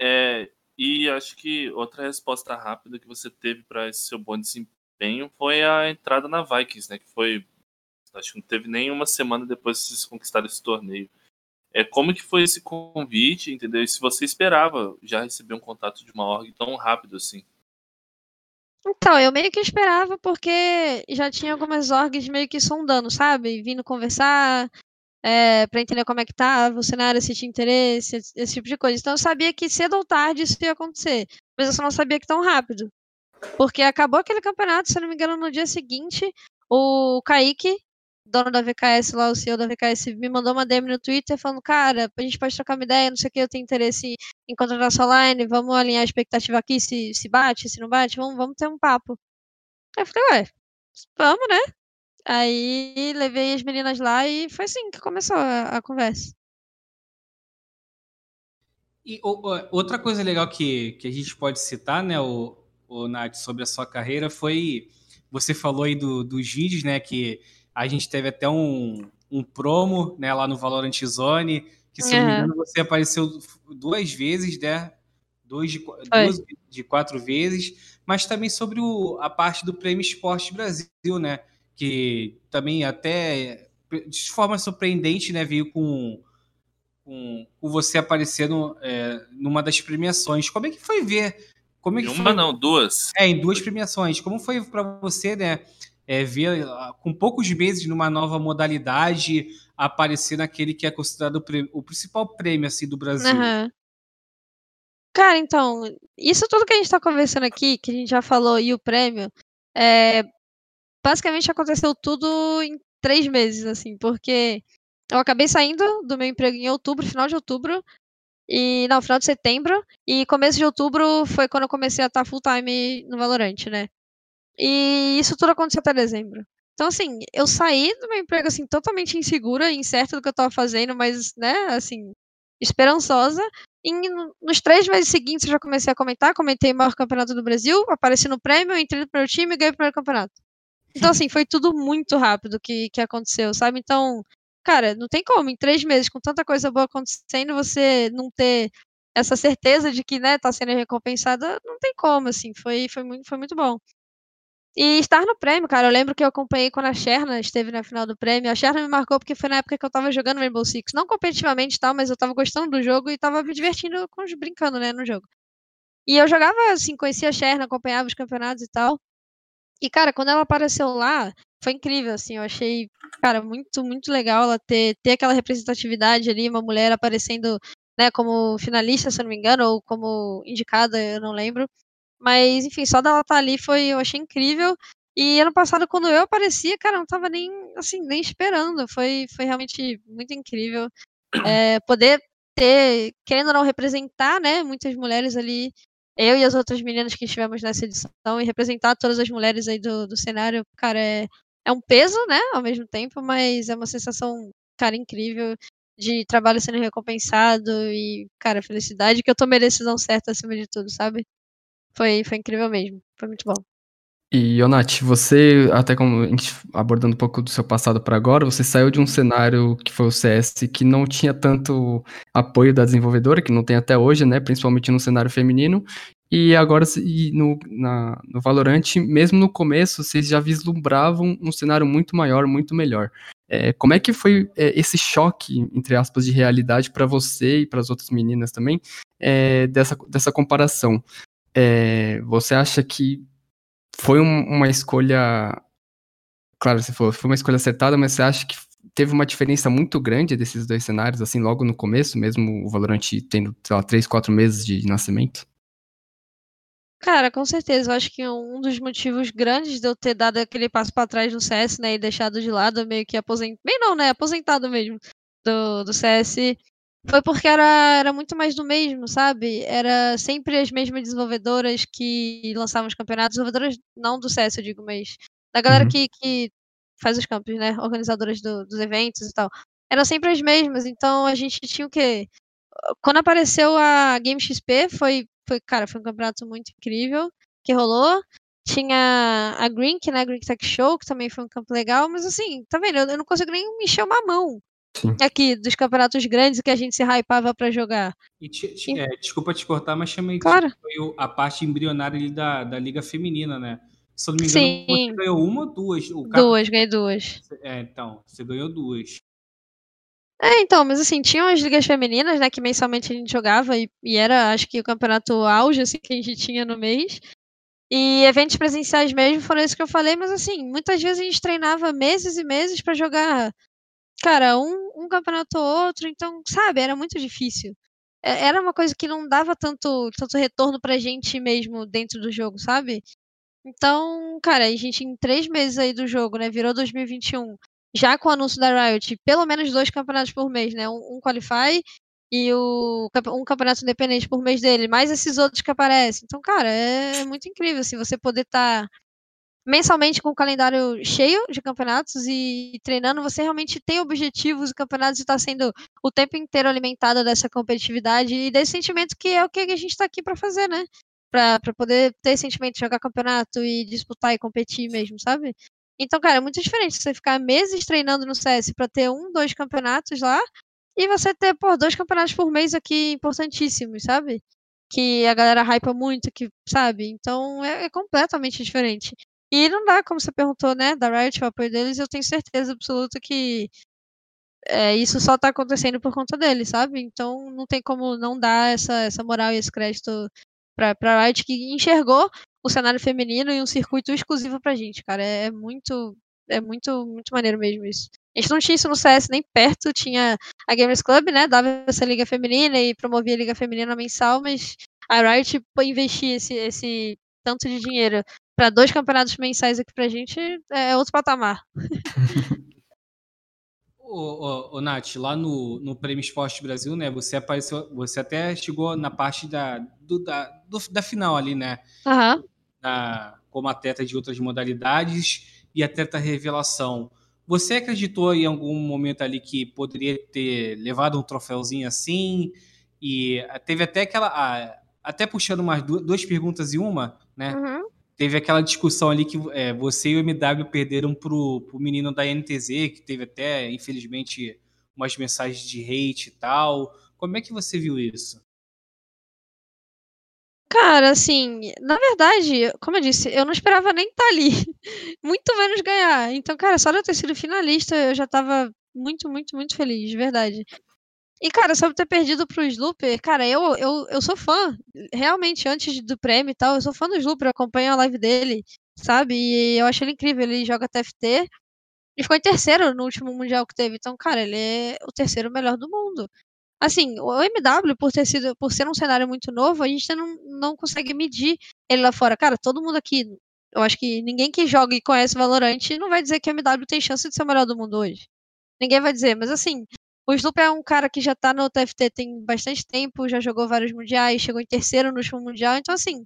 É, e acho que outra resposta rápida que você teve para esse seu bom desempenho foi a entrada na Vikings, né? Que foi. Acho que não teve nenhuma semana depois de vocês conquistaram esse torneio. É, como que foi esse convite, entendeu? E se você esperava já receber um contato de uma org tão rápido assim? Então, eu meio que esperava, porque já tinha algumas orgs meio que sondando, sabe? Vindo conversar, é, para entender como é que tava o cenário, se tinha interesse, esse, esse tipo de coisa. Então eu sabia que cedo ou tarde isso ia acontecer. Mas eu só não sabia que tão rápido. Porque acabou aquele campeonato, se não me engano, no dia seguinte, o Kaique, dono da VKS lá, o CEO da VKS, me mandou uma DM no Twitter falando, cara, a gente pode trocar uma ideia, não sei o que, eu tenho interesse em contratar sua line, vamos alinhar a expectativa aqui, se, se bate, se não bate, vamos, vamos ter um papo. Aí eu falei, ué, vamos, né? Aí levei as meninas lá e foi assim que começou a, a conversa. E outra coisa legal que, que a gente pode citar, né, o, o Nath, sobre a sua carreira foi. Você falou aí do, dos vídeos, né? Que a gente teve até um, um promo né, lá no Valorant Zone, que se não me engano você apareceu duas vezes, né? Dois de, duas de quatro vezes, mas também sobre o, a parte do Prêmio Esporte Brasil, né? Que também até de forma surpreendente, né? Veio com, com, com você aparecendo é, numa das premiações. Como é que foi ver? Como é que uma foi? não, duas. É, em duas premiações. Como foi para você, né? é, ver ah, com poucos meses numa nova modalidade aparecer naquele que é considerado o, o principal prêmio assim do Brasil. Uhum. Cara, então, isso tudo que a gente está conversando aqui, que a gente já falou, e o prêmio, é, basicamente aconteceu tudo em três meses, assim, porque eu acabei saindo do meu emprego em outubro, final de outubro, e não, final de setembro, e começo de outubro foi quando eu comecei a estar full time no Valorant, né? E isso tudo aconteceu até dezembro. Então, assim, eu saí do meu emprego, assim, totalmente insegura, incerta do que eu tava fazendo, mas, né, assim, esperançosa. E nos três meses seguintes eu já comecei a comentar, comentei o maior campeonato do Brasil, apareci no prêmio, entrei no primeiro time e ganhei o primeiro campeonato. Então, assim, foi tudo muito rápido que, que aconteceu, sabe? Então, cara, não tem como, em três meses, com tanta coisa boa acontecendo, você não ter essa certeza de que, né, tá sendo recompensada, não tem como, assim, foi, foi, muito, foi muito bom. E estar no prêmio, cara, eu lembro que eu acompanhei quando a Sherna esteve na final do prêmio. A Sherna me marcou porque foi na época que eu tava jogando Rainbow Six. Não competitivamente e tal, mas eu tava gostando do jogo e tava me divertindo, com, brincando, né, no jogo. E eu jogava, assim, conhecia a Sherna, acompanhava os campeonatos e tal. E, cara, quando ela apareceu lá, foi incrível, assim, eu achei, cara, muito, muito legal ela ter, ter aquela representatividade ali, uma mulher aparecendo, né, como finalista, se eu não me engano, ou como indicada, eu não lembro. Mas, enfim, só dela estar tá ali foi, eu achei incrível. E ano passado, quando eu aparecia, cara, eu não tava nem, assim, nem esperando. Foi, foi realmente muito incrível. É, poder ter, querendo ou não, representar, né, muitas mulheres ali, eu e as outras meninas que estivemos nessa edição, e representar todas as mulheres aí do, do cenário, cara, é, é um peso, né, ao mesmo tempo, mas é uma sensação, cara, incrível de trabalho sendo recompensado e, cara, felicidade que eu tomei decisão certa acima de tudo, sabe? Foi, foi incrível mesmo. Foi muito bom. E, Onati, você, até como a gente abordando um pouco do seu passado para agora, você saiu de um cenário que foi o CS, que não tinha tanto apoio da desenvolvedora, que não tem até hoje, né? Principalmente no cenário feminino. E agora, e no, na, no Valorant, mesmo no começo, vocês já vislumbravam um cenário muito maior, muito melhor. É, como é que foi é, esse choque, entre aspas, de realidade para você e para as outras meninas também, é, dessa, dessa comparação? É, você acha que foi um, uma escolha. Claro, você falou, foi uma escolha acertada, mas você acha que teve uma diferença muito grande desses dois cenários, assim, logo no começo, mesmo o Valorant tendo, sei lá, três, quatro meses de nascimento? Cara, com certeza. Eu acho que um dos motivos grandes de eu ter dado aquele passo para trás no CS, né, e deixado de lado, meio que aposentado. Bem, não, né? Aposentado mesmo do, do CS, foi porque era, era muito mais do mesmo, sabe? Era sempre as mesmas desenvolvedoras que lançavam os campeonatos, desenvolvedoras não do CS, eu digo, mas da galera uhum. que, que faz os campos, né? Organizadoras do, dos eventos e tal. Eram sempre as mesmas, então a gente tinha o quê? Quando apareceu a Game XP, foi, foi cara, foi um campeonato muito incrível que rolou. Tinha a Green, né? Green Tech Show, que também foi um campo legal, mas assim, tá vendo? Eu, eu não consigo nem me encher uma mão Sim. aqui dos campeonatos grandes que a gente se hypava para jogar. E te, te, é, desculpa te cortar, mas chamei claro. foi a parte embrionária da, da Liga Feminina, né? Se eu não me engano, Sim. você ganhou uma ou duas? O duas, ganhei duas. É, então, você ganhou duas. É, então, mas assim, tinham as ligas femininas, né, que mensalmente a gente jogava e, e era, acho que o campeonato auge, assim, que a gente tinha no mês. E eventos presenciais mesmo foram isso que eu falei, mas assim, muitas vezes a gente treinava meses e meses para jogar cara, um, um campeonato ou outro, então, sabe, era muito difícil. É, era uma coisa que não dava tanto, tanto retorno pra gente mesmo dentro do jogo, sabe? Então, cara, a gente em três meses aí do jogo, né? Virou 2021. Já com o anúncio da Riot, pelo menos dois campeonatos por mês, né? Um, um Qualify e o, um campeonato independente por mês dele, mais esses outros que aparecem. Então, cara, é, muito incrível, assim, você poder estar tá mensalmente com o calendário cheio de campeonatos e treinando, você realmente tem objetivos e campeonatos e está sendo o tempo inteiro alimentado dessa competitividade e desse sentimento que é o que a gente está aqui para fazer, né? Para poder ter esse sentimento de jogar campeonato e disputar e competir mesmo, sabe? Então, cara, é muito diferente você ficar meses treinando no CS para ter um, dois campeonatos lá e você ter, pô, dois campeonatos por mês aqui importantíssimos, sabe? Que a galera hypa muito, que, sabe? Então é, é completamente diferente. E não dá, como você perguntou, né, da Riot, o apoio deles, eu tenho certeza absoluta que é, isso só tá acontecendo por conta deles, sabe? Então não tem como não dar essa, essa moral e esse crédito pra, pra Riot, que enxergou o cenário feminino e um circuito exclusivo pra gente, cara. É, é muito, é muito, muito maneiro mesmo isso. A gente não tinha isso no CS nem perto, tinha a Gamers Club, né, dava essa liga feminina e promovia a liga feminina mensal, mas a Riot investir esse, esse tanto de dinheiro para dois campeonatos mensais aqui pra gente é outro patamar. ô, ô, ô, Nath, lá no, no Prêmio Esporte Brasil, né? Você apareceu, você até chegou na parte da, do, da, do, da final ali, né? Uhum. Da, como atleta de outras modalidades e atleta revelação. Você acreditou em algum momento ali que poderia ter levado um troféuzinho assim? E teve até aquela. Até puxando mais duas perguntas e uma, né? Uhum teve aquela discussão ali que é, você e o MW perderam pro, pro menino da NTZ, que teve até, infelizmente, umas mensagens de hate e tal. Como é que você viu isso? Cara, assim, na verdade, como eu disse, eu não esperava nem estar tá ali, muito menos ganhar. Então, cara, só de eu ter sido finalista, eu já tava muito, muito, muito feliz, de verdade. E, cara, sobre ter perdido pro Slooper, cara, eu, eu, eu sou fã. Realmente, antes do prêmio e tal, eu sou fã do Slooper, acompanho a live dele, sabe? E eu achei ele incrível. Ele joga TFT e ficou em terceiro no último Mundial que teve. Então, cara, ele é o terceiro melhor do mundo. Assim, o MW, por ter sido, por ser um cenário muito novo, a gente não, não consegue medir ele lá fora. Cara, todo mundo aqui, eu acho que ninguém que joga e conhece Valorant não vai dizer que o MW tem chance de ser o melhor do mundo hoje. Ninguém vai dizer, mas assim, o Sloop é um cara que já tá no TFT tem bastante tempo, já jogou vários mundiais, chegou em terceiro no último mundial, então assim,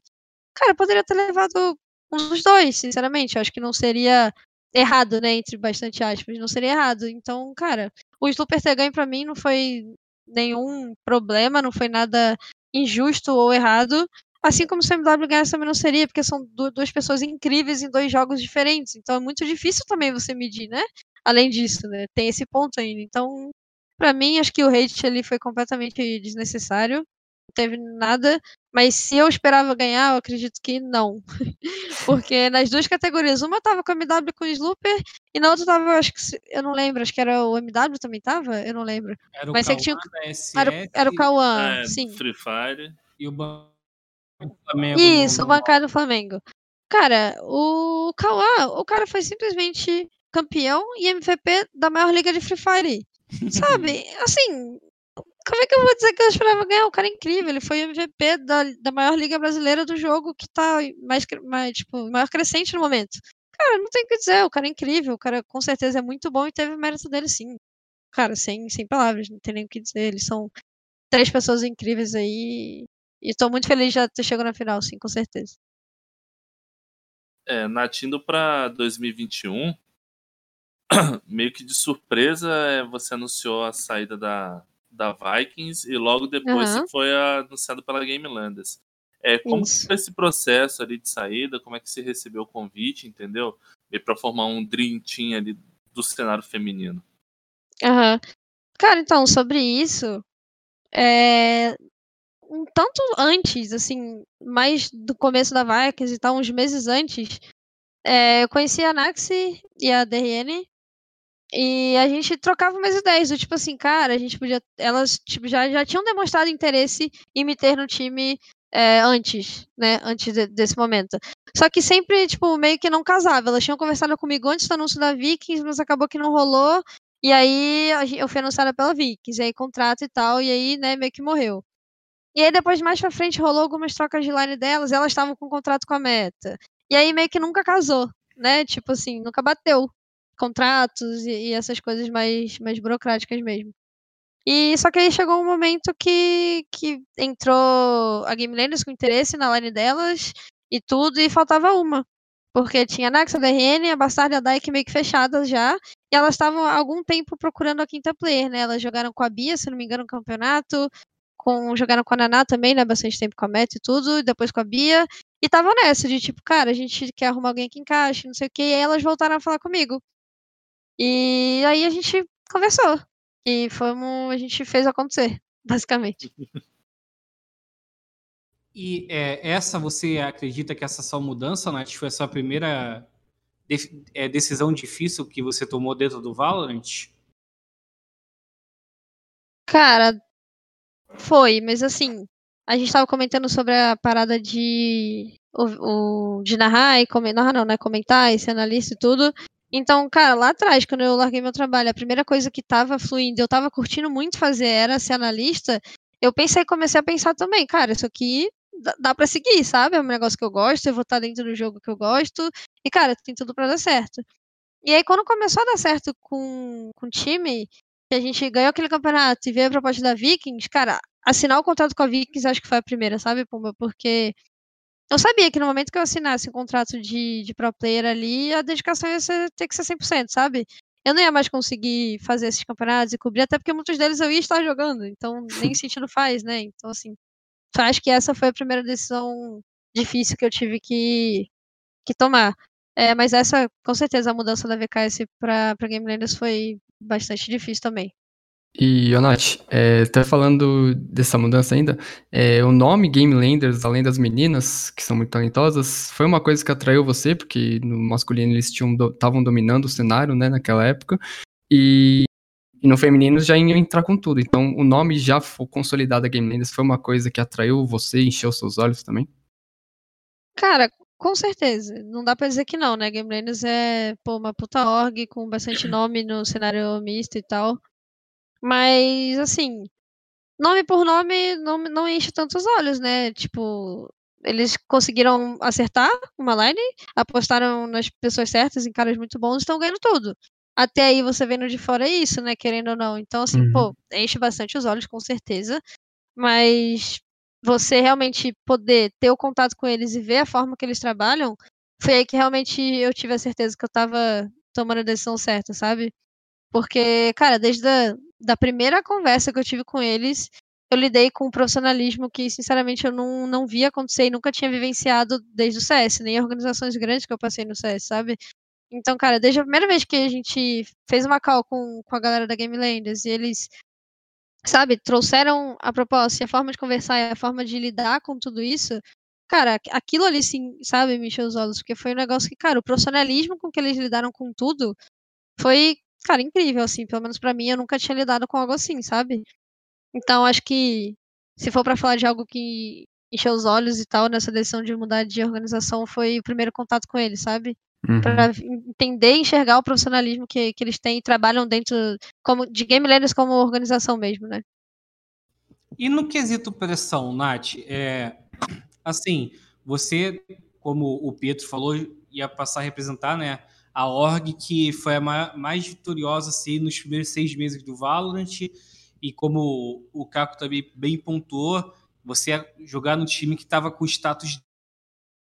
cara, poderia ter levado um dos dois, sinceramente. Acho que não seria errado, né? Entre bastante aspas, não seria errado. Então, cara, o Slooper ter ganho pra mim não foi nenhum problema, não foi nada injusto ou errado. Assim como o CMW ganhar também não seria, porque são duas pessoas incríveis em dois jogos diferentes. Então é muito difícil também você medir, né? Além disso, né? Tem esse ponto ainda. Então, Pra mim, acho que o hate ali foi completamente desnecessário. Não teve nada. Mas se eu esperava ganhar, eu acredito que não. Porque nas duas categorias, uma tava com a MW com o Slooper e na outra tava, acho que eu não lembro, acho que era o MW também tava? Eu não lembro. Era o Mas Cauã, tinha... SS, era, era o Cauã, É, sim. Free Fire. e o Ban- o Flamengo. Isso, o bancário do Flamengo. Cara, o Cauã, o cara foi simplesmente campeão e MVP da maior liga de Free Fire. Sabe? Assim, como é que eu vou dizer que eu esperava ganhar? O cara é incrível, ele foi MVP da, da maior liga brasileira do jogo que tá mais, mais tipo, maior crescente no momento. Cara, não tem o que dizer, o cara é incrível, o cara com certeza é muito bom e teve o mérito dele sim. Cara, sem, sem palavras, não tem nem o que dizer. Eles são três pessoas incríveis aí. E tô muito feliz de já ter chegado na final, sim, com certeza. É, Nath, indo pra 2021, meio que de surpresa, é, você anunciou a saída da, da Vikings e logo depois Aham. você foi anunciado pela Game Landers. É, como Isso. foi esse processo ali de saída? Como é que você recebeu o convite, entendeu? E para formar um dream team ali do cenário feminino. Aham. Cara, então, sobre isso, é, um tanto antes, assim, mais do começo da Vikings e tal, uns meses antes, é, eu conheci a Naxi e a DRN e a gente trocava umas ideias, do tipo assim, cara, a gente podia. Elas tipo, já, já tinham demonstrado interesse em me ter no time é, antes, né? Antes de- desse momento. Só que sempre, tipo, meio que não casava. Elas tinham conversado comigo antes do anúncio da Vikings, mas acabou que não rolou. E aí eu fui anunciada pela Vikings, e aí contrato e tal, e aí, né, meio que morreu. E aí depois, mais pra frente, rolou algumas trocas de line delas, elas estavam com contrato com a Meta. E aí meio que nunca casou, né? Tipo assim, nunca bateu contratos e, e essas coisas mais, mais burocráticas mesmo. E só que aí chegou um momento que, que entrou a Game Landers com interesse na line delas e tudo, e faltava uma. Porque tinha a Naxa, a DRN, a Bastard e a Dyke meio que fechadas já. E elas estavam algum tempo procurando a quinta player, né? Elas jogaram com a Bia, se não me engano, no campeonato. Com, jogaram com a Naná também, né? Bastante tempo com a Meta e tudo. E depois com a Bia. E estavam nessa, de tipo, cara, a gente quer arrumar alguém que encaixe, não sei o quê. E aí elas voltaram a falar comigo. E aí a gente conversou. E fomos, a gente fez acontecer, basicamente. E é, essa, você acredita que essa sua mudança, Nath, foi a sua primeira de, é, decisão difícil que você tomou dentro do Valorant? Cara, foi, mas assim, a gente tava comentando sobre a parada de o, o de narrar e comentar, não, né, comentar e ser analista e tudo. Então, cara, lá atrás, quando eu larguei meu trabalho, a primeira coisa que tava fluindo, eu tava curtindo muito fazer era ser analista. Eu pensei, comecei a pensar também, cara, isso aqui dá, para seguir, sabe? É um negócio que eu gosto, eu vou estar dentro do jogo que eu gosto. E, cara, tem tudo para dar certo. E aí, quando começou a dar certo com, com o time, que a gente ganhou aquele campeonato e veio a proposta da Vikings, cara, assinar o contrato com a Vikings acho que foi a primeira, sabe, Pumba? Porque eu sabia que no momento que eu assinasse um contrato de, de pro player ali, a dedicação ia ser, ter que ser 100%, sabe? Eu não ia mais conseguir fazer esses campeonatos e cobrir, até porque muitos deles eu ia estar jogando, então nem sentido faz, né? Então, assim, acho que essa foi a primeira decisão difícil que eu tive que, que tomar. É, mas essa, com certeza, a mudança da VKS para Game Landers foi bastante difícil também. E, Onat, é, até falando dessa mudança ainda, é, o nome Game Landers, além das meninas, que são muito talentosas, foi uma coisa que atraiu você, porque no masculino eles estavam dominando o cenário, né, naquela época, e, e, no feminino já ia entrar com tudo. Então, o nome já foi consolidado a Game foi uma coisa que atraiu você, encheu seus olhos também? Cara, com certeza. Não dá pra dizer que não, né? Game Landers é, pô, uma puta org com bastante nome no cenário misto e tal. Mas, assim, nome por nome não, não enche tantos olhos, né? Tipo, eles conseguiram acertar uma line, apostaram nas pessoas certas, em caras muito bons, estão ganhando tudo. Até aí você vendo de fora isso, né? Querendo ou não. Então, assim, uhum. pô, enche bastante os olhos, com certeza. Mas você realmente poder ter o contato com eles e ver a forma que eles trabalham, foi aí que realmente eu tive a certeza que eu tava tomando a decisão certa, sabe? Porque, cara, desde a da primeira conversa que eu tive com eles, eu lidei com um profissionalismo que, sinceramente, eu não, não via acontecer e nunca tinha vivenciado desde o CS, nem organizações grandes que eu passei no CS, sabe? Então, cara, desde a primeira vez que a gente fez uma call com, com a galera da Game Landers e eles, sabe, trouxeram a proposta e a forma de conversar e a forma de lidar com tudo isso, cara, aquilo ali, sim, sabe, me encheu os olhos, porque foi um negócio que, cara, o profissionalismo com que eles lidaram com tudo foi cara, incrível, assim. Pelo menos para mim, eu nunca tinha lidado com algo assim, sabe? Então, acho que se for para falar de algo que encheu os olhos e tal, nessa decisão de mudar de organização, foi o primeiro contato com eles, sabe? Uhum. Para entender e enxergar o profissionalismo que, que eles têm e trabalham dentro como, de Game Learners como organização mesmo, né? E no quesito pressão, Nath, é, assim, você, como o Pedro falou, ia passar a representar, né, a org que foi a mais vitoriosa assim, nos primeiros seis meses do Valorant. E como o Caco também bem pontuou, você jogar no time que estava com status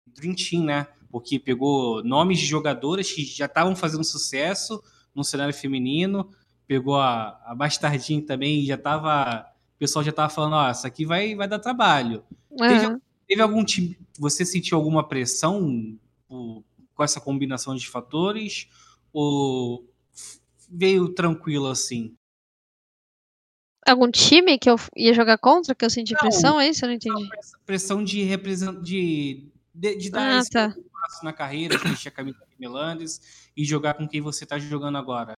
Dream Team, né? Porque pegou nomes de jogadoras que já estavam fazendo sucesso no cenário feminino, pegou a, a Bastardinho também, já estava. O pessoal já estava falando, ó, oh, isso aqui vai, vai dar trabalho. Uhum. Teve, teve, algum time. Você sentiu alguma pressão por, com essa combinação de fatores? Ou veio tranquilo assim? Algum time que eu ia jogar contra, que eu senti não, pressão, é isso? Eu não entendi. Pressão de representar. De, de, de, dar ah, esse tá. passo na carreira, de vestir a camisa de Melandes e jogar com quem você está jogando agora.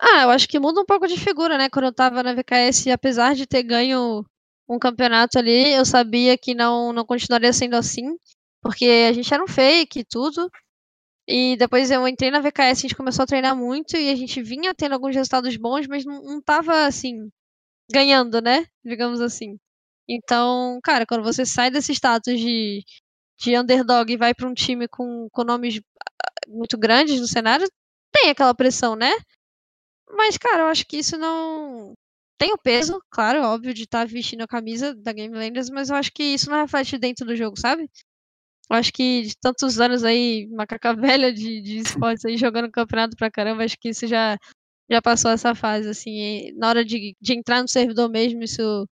Ah, eu acho que muda um pouco de figura, né? Quando eu tava na VKS, apesar de ter ganho um campeonato ali, eu sabia que não, não continuaria sendo assim. Porque a gente era um fake e tudo. E depois eu entrei na VKS, a gente começou a treinar muito e a gente vinha tendo alguns resultados bons, mas não, não tava assim, ganhando, né? Digamos assim. Então, cara, quando você sai desse status de, de underdog e vai para um time com, com nomes ah, muito grandes no cenário, tem aquela pressão, né? Mas, cara, eu acho que isso não. Tem o peso, claro, óbvio, de estar tá vestindo a camisa da Game Landers, mas eu acho que isso não reflete dentro do jogo, sabe? Acho que de tantos anos aí, macaca velha de, de esportes aí, jogando campeonato pra caramba, acho que isso já, já passou essa fase, assim. na hora de, de entrar no servidor mesmo, isso.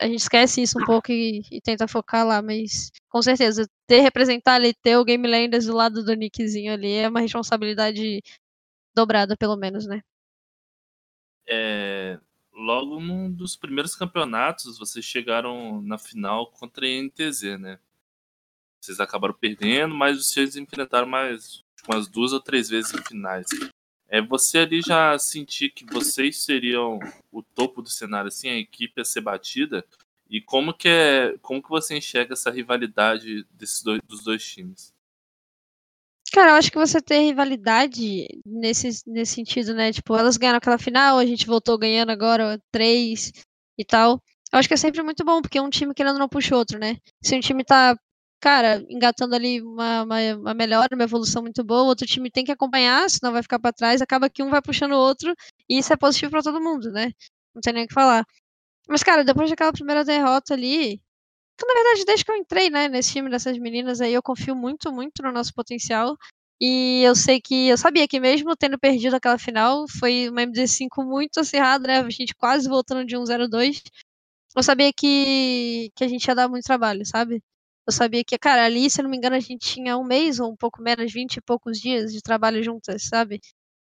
A gente esquece isso um pouco e, e tenta focar lá, mas com certeza, ter representar ali, ter o Game Landers do lado do nickzinho ali é uma responsabilidade dobrada, pelo menos, né? É, logo num dos primeiros campeonatos, vocês chegaram na final contra a NTZ, né? Vocês acabaram perdendo, mas vocês enfrentaram mais umas duas ou três vezes em finais. É, você ali já sentir que vocês seriam o topo do cenário, assim, a equipe a ser batida? E como que é, como que você enxerga essa rivalidade desses dois, dos dois times? Cara, eu acho que você ter rivalidade nesse, nesse sentido, né? Tipo, elas ganharam aquela final, a gente voltou ganhando agora três e tal. Eu acho que é sempre muito bom, porque um time querendo não puxa outro, né? Se um time tá cara, engatando ali uma, uma, uma melhora, uma evolução muito boa, o outro time tem que acompanhar, senão vai ficar para trás, acaba que um vai puxando o outro, e isso é positivo para todo mundo, né? Não tem nem o que falar. Mas, cara, depois daquela primeira derrota ali, que na verdade, desde que eu entrei, né, nesse time dessas meninas aí, eu confio muito, muito no nosso potencial. E eu sei que, eu sabia que mesmo tendo perdido aquela final, foi uma MD5 muito acirrada, né? A gente quase voltando de 1-0-2. Eu sabia que, que a gente ia dar muito trabalho, sabe? Eu sabia que, cara, ali, se não me engano, a gente tinha um mês ou um pouco menos, vinte e poucos dias de trabalho juntas, sabe?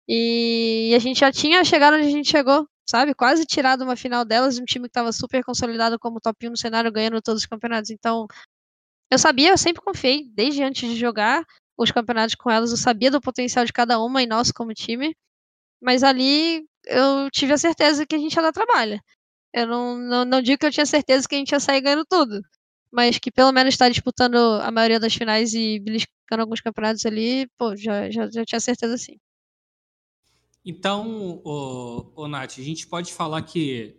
E a gente já tinha chegado onde a gente chegou, sabe? Quase tirado uma final delas, um time que estava super consolidado como top 1 no cenário, ganhando todos os campeonatos. Então, eu sabia, eu sempre confiei, desde antes de jogar os campeonatos com elas, eu sabia do potencial de cada uma e nós como time. Mas ali eu tive a certeza que a gente ia dar trabalho. Eu não, não, não digo que eu tinha certeza que a gente ia sair ganhando tudo mas que pelo menos está disputando a maioria das finais e beliscando alguns campeonatos ali, pô, já, já, já tinha certeza sim. Então, o, o Nath, a gente pode falar que.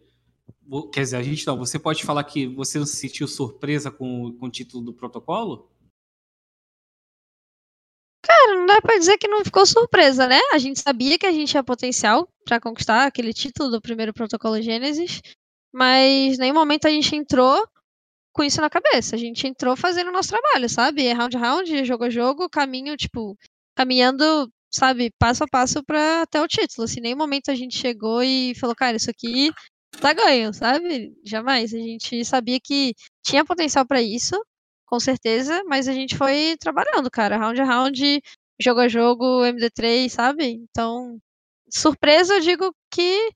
Quer dizer, a gente não, você pode falar que você não se sentiu surpresa com, com o título do protocolo? Cara, não dá pra dizer que não ficou surpresa, né? A gente sabia que a gente tinha potencial para conquistar aquele título do primeiro protocolo Gênesis, mas em nenhum momento a gente entrou com isso na cabeça. A gente entrou fazendo o nosso trabalho, sabe? É round round, jogo a jogo, caminho, tipo, caminhando, sabe, passo a passo para até o título. Assim, nenhum momento a gente chegou e falou, cara, isso aqui tá ganho, sabe? Jamais. A gente sabia que tinha potencial para isso, com certeza, mas a gente foi trabalhando, cara, round a round, jogo a jogo, MD3, sabe? Então, surpresa, eu digo que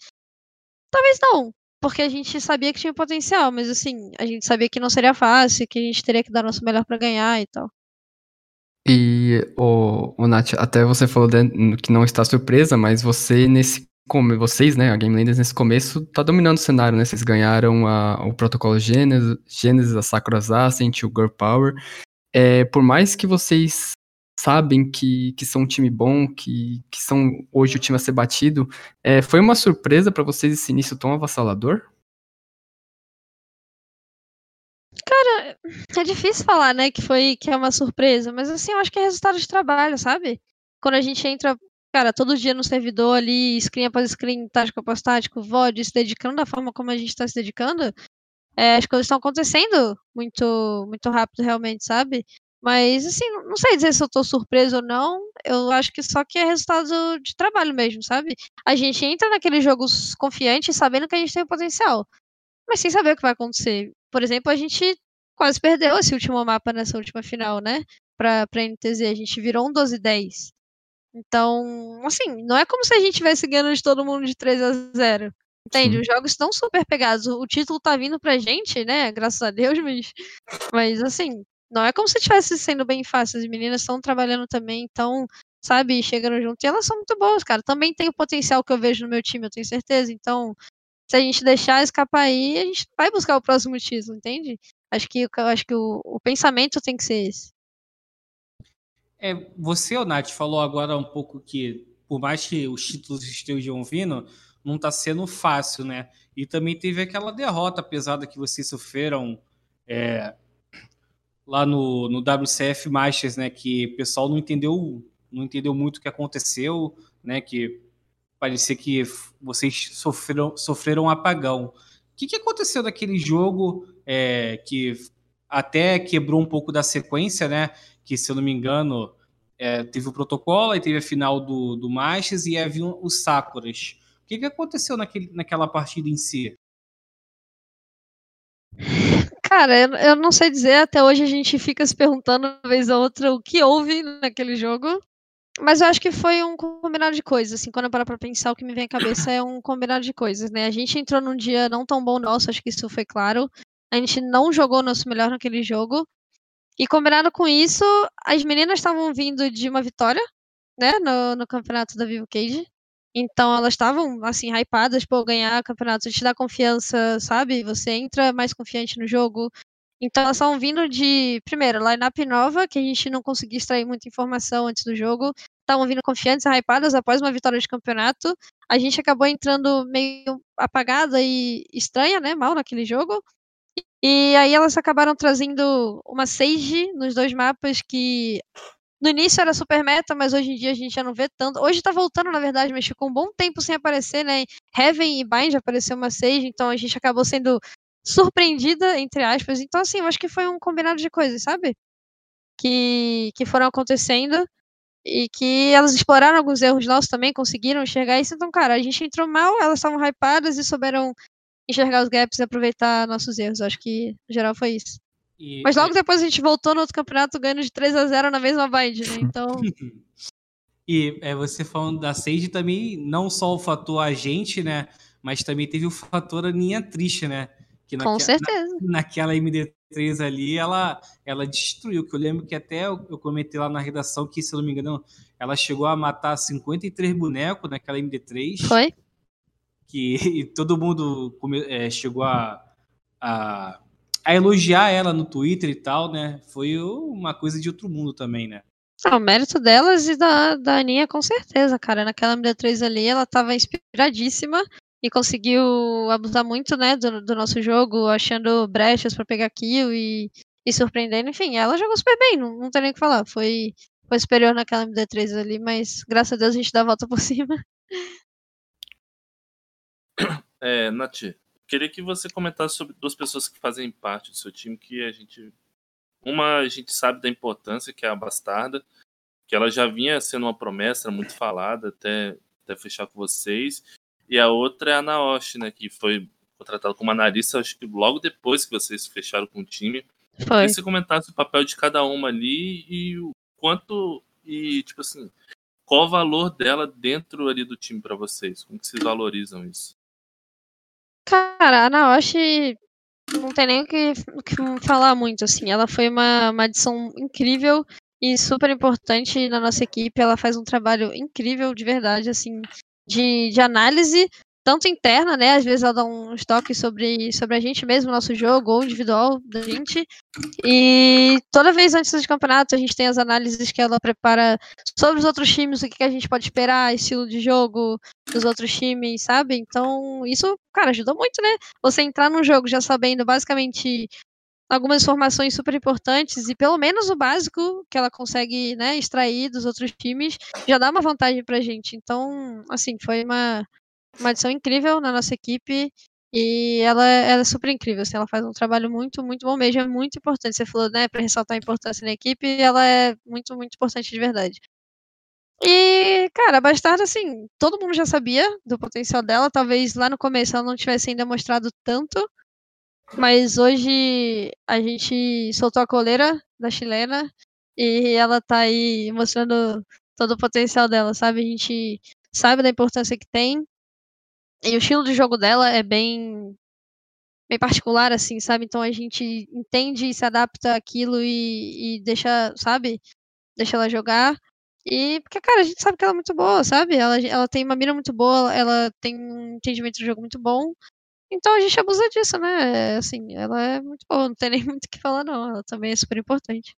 talvez não, porque a gente sabia que tinha potencial, mas assim, a gente sabia que não seria fácil, que a gente teria que dar nosso melhor para ganhar e tal. E o, o Nath, até você falou de, que não está surpresa, mas você nesse como vocês, né, a Game Landers nesse começo tá dominando o cenário, né? Vocês ganharam a, o protocolo Genesis, Genesis, a Sakura's Ascent, o Girl Power. É, por mais que vocês sabem que, que são um time bom, que, que são hoje o time a ser batido. É, foi uma surpresa para vocês esse início tão avassalador? Cara, é difícil falar, né, que foi que é uma surpresa, mas assim, eu acho que é resultado de trabalho, sabe? Quando a gente entra, cara, todo dia no servidor ali, screen após screen, tático após tático, VOD, se dedicando da forma como a gente está se dedicando, é, as coisas estão acontecendo muito, muito rápido, realmente, sabe? Mas, assim, não sei dizer se eu tô surpreso ou não. Eu acho que só que é resultado de trabalho mesmo, sabe? A gente entra naqueles jogos confiante, sabendo que a gente tem o potencial, mas sem saber o que vai acontecer. Por exemplo, a gente quase perdeu esse último mapa nessa última final, né? Pra, pra NTZ. A gente virou um 12-10. Então, assim, não é como se a gente tivesse ganhando de todo mundo de 3 a 0 Entende? Sim. Os jogos estão super pegados. O título tá vindo pra gente, né? Graças a Deus, mas, mas assim, não é como se estivesse sendo bem fácil. As meninas estão trabalhando também, então, sabe, chegando junto. E elas são muito boas, cara. Também tem o potencial que eu vejo no meu time, eu tenho certeza. Então, se a gente deixar escapar aí, a gente vai buscar o próximo título, entende? Acho que, acho que o, o pensamento tem que ser esse. É, você, Nath, falou agora um pouco que, por mais que os títulos estejam vindo, não está sendo fácil, né? E também teve aquela derrota pesada que vocês sofreram é, lá no, no WCF Masters, né? Que o pessoal não entendeu, não entendeu muito o que aconteceu, né? Que parecia que vocês sofreram, sofreram um apagão. O que, que aconteceu naquele jogo é, que até quebrou um pouco da sequência, né? Que, se eu não me engano, é, teve o protocolo, aí teve a final do, do Masters e havia os Sakuras. O que, que aconteceu naquele, naquela partida em si? Cara, eu, eu não sei dizer, até hoje a gente fica se perguntando uma vez ou outra o que houve naquele jogo. Mas eu acho que foi um combinado de coisas, assim, quando eu paro pra pensar, o que me vem à cabeça é um combinado de coisas, né? A gente entrou num dia não tão bom nosso, acho que isso foi claro. A gente não jogou nosso melhor naquele jogo. E combinado com isso, as meninas estavam vindo de uma vitória, né, no, no campeonato da Vivo Cage. Então elas estavam, assim, hypadas por ganhar campeonato, te dá confiança, sabe? Você entra mais confiante no jogo. Então elas estavam vindo de, primeiro, line-up nova, que a gente não conseguia extrair muita informação antes do jogo. Estavam vindo confiantes, hypadas após uma vitória de campeonato. A gente acabou entrando meio apagada e estranha, né? Mal naquele jogo. E aí elas acabaram trazendo uma Sage nos dois mapas que no início era super meta, mas hoje em dia a gente já não vê tanto. Hoje tá voltando, na verdade, mas ficou um bom tempo sem aparecer, né? Heaven e Bind apareceu uma Sage, então a gente acabou sendo surpreendida, entre aspas. Então, assim, eu acho que foi um combinado de coisas, sabe? Que, que foram acontecendo e que elas exploraram alguns erros nossos também, conseguiram enxergar isso. Então, cara, a gente entrou mal, elas estavam hypadas e souberam enxergar os gaps e aproveitar nossos erros. Eu acho que, no geral, foi isso. E, Mas logo depois a gente voltou no outro campeonato ganhando de 3 a 0 na mesma bind, né? Então. e é, você falando da Sage também, não só o fator agente, né? Mas também teve o fator Aninha triste, né? Que Com certeza. Na, naquela MD3 ali, ela, ela destruiu. Que eu lembro que até eu, eu comentei lá na redação que, se eu não me engano, ela chegou a matar 53 bonecos naquela MD3. Foi. Que todo mundo é, chegou a, a a elogiar ela no Twitter e tal, né? Foi uma coisa de outro mundo também, né? Ah, o mérito delas e da, da Aninha, com certeza, cara. Naquela MD3 ali, ela tava inspiradíssima e conseguiu abusar muito, né, do, do nosso jogo, achando brechas para pegar kill e, e surpreendendo. Enfim, ela jogou super bem, não, não tem nem o que falar. Foi, foi superior naquela MD3 ali, mas graças a Deus a gente dá a volta por cima. É, Nath, queria que você comentasse sobre duas pessoas que fazem parte do seu time que a gente uma a gente sabe da importância que é a Bastarda, que ela já vinha sendo uma promessa muito falada até até fechar com vocês, e a outra é a Naoshi, né, que foi contratada como analista, acho que logo depois que vocês fecharam com o time. Foi. Queria que você comentasse o papel de cada uma ali e o quanto e tipo assim, qual o valor dela dentro ali do time para vocês? Como que vocês valorizam isso? Cara, a Naoshi não tem nem o que, o que falar muito, assim. Ela foi uma, uma adição incrível e super importante na nossa equipe. Ela faz um trabalho incrível, de verdade, assim, de, de análise tanto interna, né? Às vezes ela dá uns toques sobre, sobre a gente mesmo, nosso jogo, ou individual da gente. E toda vez antes de campeonato, a gente tem as análises que ela prepara sobre os outros times, o que, que a gente pode esperar, estilo de jogo dos outros times, sabe? Então, isso, cara, ajuda muito, né? Você entrar num jogo já sabendo basicamente algumas informações super importantes e pelo menos o básico que ela consegue né, extrair dos outros times já dá uma vantagem pra gente. Então, assim, foi uma, uma adição incrível na nossa equipe e ela, ela é super incrível, assim, ela faz um trabalho muito, muito bom mesmo, é muito importante. Você falou, né, para ressaltar a importância na equipe, ela é muito, muito importante de verdade. E, cara, a Bastarda, assim, todo mundo já sabia do potencial dela, talvez lá no começo ela não tivesse ainda mostrado tanto, mas hoje a gente soltou a coleira da chilena e ela tá aí mostrando todo o potencial dela, sabe? A gente sabe da importância que tem e o estilo de jogo dela é bem bem particular, assim, sabe? Então a gente entende e se adapta àquilo e, e deixa, sabe? Deixa ela jogar. E porque, cara, a gente sabe que ela é muito boa, sabe? Ela, ela tem uma mira muito boa, ela tem um entendimento do jogo muito bom. Então a gente abusa disso, né? Assim, ela é muito boa, não tem nem muito o que falar, não. Ela também é super importante.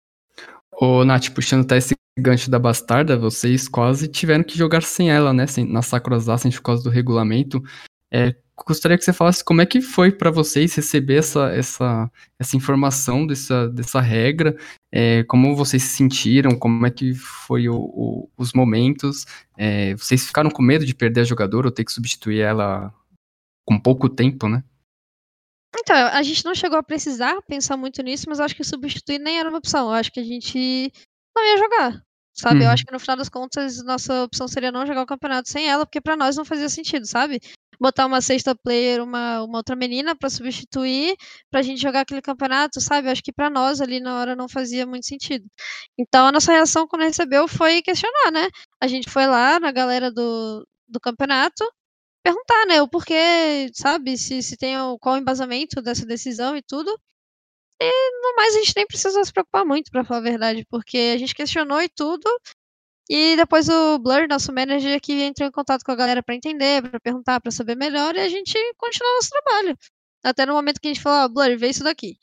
Ô, Nath, puxando até esse gancho da Bastarda, vocês quase tiveram que jogar sem ela, né? Sem, na Sakura Ascent por causa do regulamento. É, gostaria que você falasse como é que foi para vocês receber essa, essa, essa informação dessa, dessa regra, é, como vocês se sentiram, como é que foi o, o, os momentos, é, vocês ficaram com medo de perder a jogadora ou ter que substituir ela com pouco tempo, né? Então, a gente não chegou a precisar pensar muito nisso, mas acho que substituir nem era uma opção. Eu acho que a gente não ia jogar. Sabe? Uhum. Eu acho que no final das contas, nossa opção seria não jogar o campeonato sem ela, porque para nós não fazia sentido, sabe? Botar uma sexta player, uma, uma outra menina para substituir, pra gente jogar aquele campeonato, sabe? Eu acho que para nós ali na hora não fazia muito sentido. Então a nossa reação quando recebeu foi questionar, né? A gente foi lá na galera do, do campeonato, perguntar, né, o porquê, sabe, se, se tem o, qual o embasamento dessa decisão e tudo. E no mais a gente nem precisa se preocupar muito, para falar a verdade, porque a gente questionou e tudo. E depois o Blur, nosso manager, que entrou em contato com a galera para entender, para perguntar, para saber melhor, e a gente continua nosso trabalho. Até no momento que a gente falou, oh, Blur, vê isso daqui.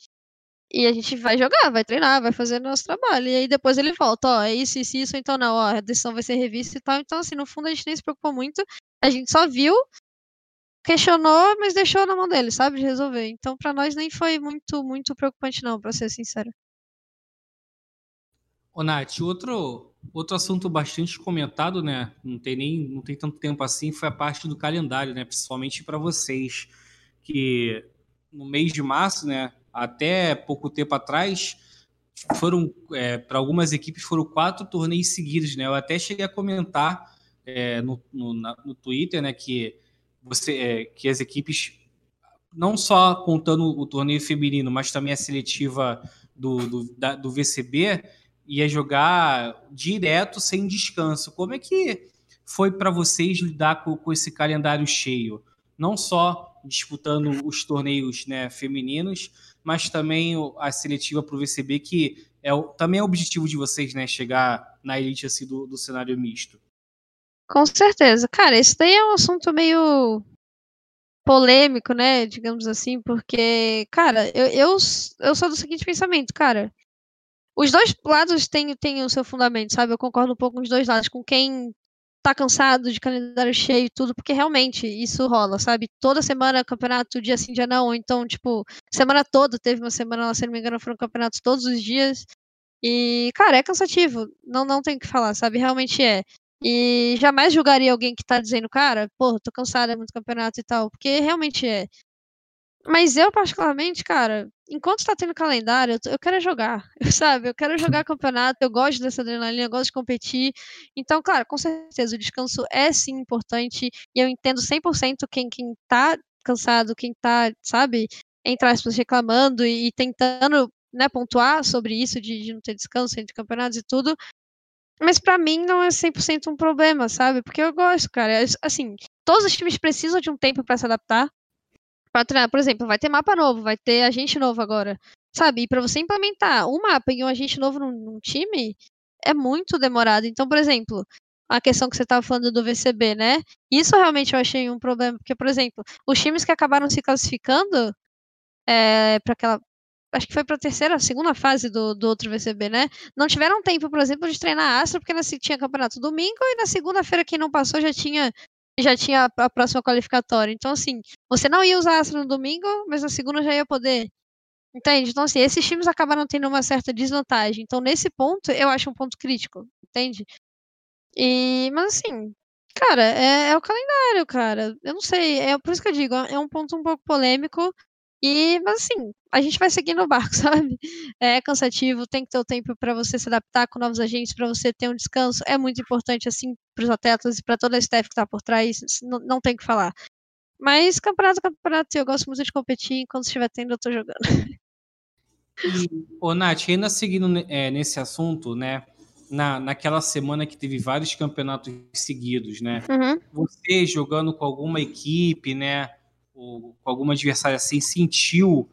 E a gente vai jogar, vai treinar, vai fazer nosso trabalho. E aí depois ele volta, ó, é isso, isso, isso, então não, ó, a decisão vai ser revista e tal. Então, assim, no fundo a gente nem se preocupou muito. A gente só viu, questionou, mas deixou na mão dele, sabe, de resolver. Então, para nós nem foi muito, muito preocupante não, para ser sincero. Ô, Nath, outro, outro assunto bastante comentado, né? Não tem nem não tem tanto tempo assim, foi a parte do calendário, né? Principalmente para vocês que no mês de março, né? Até pouco tempo atrás, foram é, para algumas equipes foram quatro torneios seguidos, né? Eu até cheguei a comentar é, no, no, na, no, Twitter, né? Que você é, que as equipes não só contando o torneio feminino, mas também a seletiva do, do, da, do VCB ia jogar direto sem descanso. Como é que foi para vocês lidar com, com, esse calendário cheio? Não só disputando os torneios né, femininos, mas também a seletiva para o VCB, que é também é o objetivo de vocês, né? Chegar na elite assim, do, do cenário misto. Com certeza. Cara, esse daí é um assunto meio polêmico, né? Digamos assim, porque, cara, eu, eu, eu sou do seguinte pensamento, cara. Os dois lados têm, têm o seu fundamento, sabe? Eu concordo um pouco com os dois lados. Com quem tá cansado de calendário cheio e tudo, porque realmente isso rola, sabe? Toda semana campeonato, dia sim, dia não. Então, tipo, semana toda teve uma semana lá, se não me engano, foram campeonatos todos os dias. E, cara, é cansativo. Não, não tem o que falar, sabe? Realmente é. E jamais julgaria alguém que tá dizendo, cara, pô, tô cansada, é muito campeonato e tal, porque realmente é. Mas eu, particularmente, cara, enquanto tá tendo calendário, eu, eu quero jogar, sabe? Eu quero jogar campeonato, eu gosto dessa adrenalina, eu gosto de competir. Então, claro, com certeza, o descanso é sim importante, e eu entendo 100% quem, quem tá cansado, quem tá, sabe, entre aspas, reclamando e, e tentando né, pontuar sobre isso de, de, não ter descanso entre campeonatos e tudo, mas para mim não é 100% um problema, sabe? Porque eu gosto, cara. Assim, todos os times precisam de um tempo para se adaptar. Pra treinar, por exemplo, vai ter mapa novo, vai ter agente novo agora. Sabe? E pra você implementar um mapa e um agente novo num, num time, é muito demorado. Então, por exemplo, a questão que você estava falando do VCB, né? Isso realmente eu achei um problema, porque, por exemplo, os times que acabaram se classificando é, para aquela acho que foi para a terceira, segunda fase do, do outro VCB, né? Não tiveram tempo, por exemplo, de treinar Astro, porque na, tinha campeonato domingo e na segunda-feira quem não passou já tinha já tinha a próxima qualificatória. Então, assim, você não ia usar Astro no domingo, mas na segunda já ia poder. Entende? Então, assim, esses times acabaram tendo uma certa desvantagem. Então, nesse ponto, eu acho um ponto crítico, entende? E, mas assim, cara, é, é o calendário, cara. Eu não sei, é por isso que eu digo, é um ponto um pouco polêmico, e, mas assim, a gente vai seguindo o barco, sabe? É cansativo, tem que ter o tempo para você se adaptar com novos agentes, para você ter um descanso. É muito importante, assim, para os atletas e para toda a staff que está por trás, não, não tem que falar. Mas campeonato, campeonato, eu gosto muito de competir, enquanto estiver tendo, eu tô jogando. E, ô, Nath, ainda seguindo é, nesse assunto, né? Na, naquela semana que teve vários campeonatos seguidos, né? Uhum. Você jogando com alguma equipe, né? Ou com alguma adversária assim, sentiu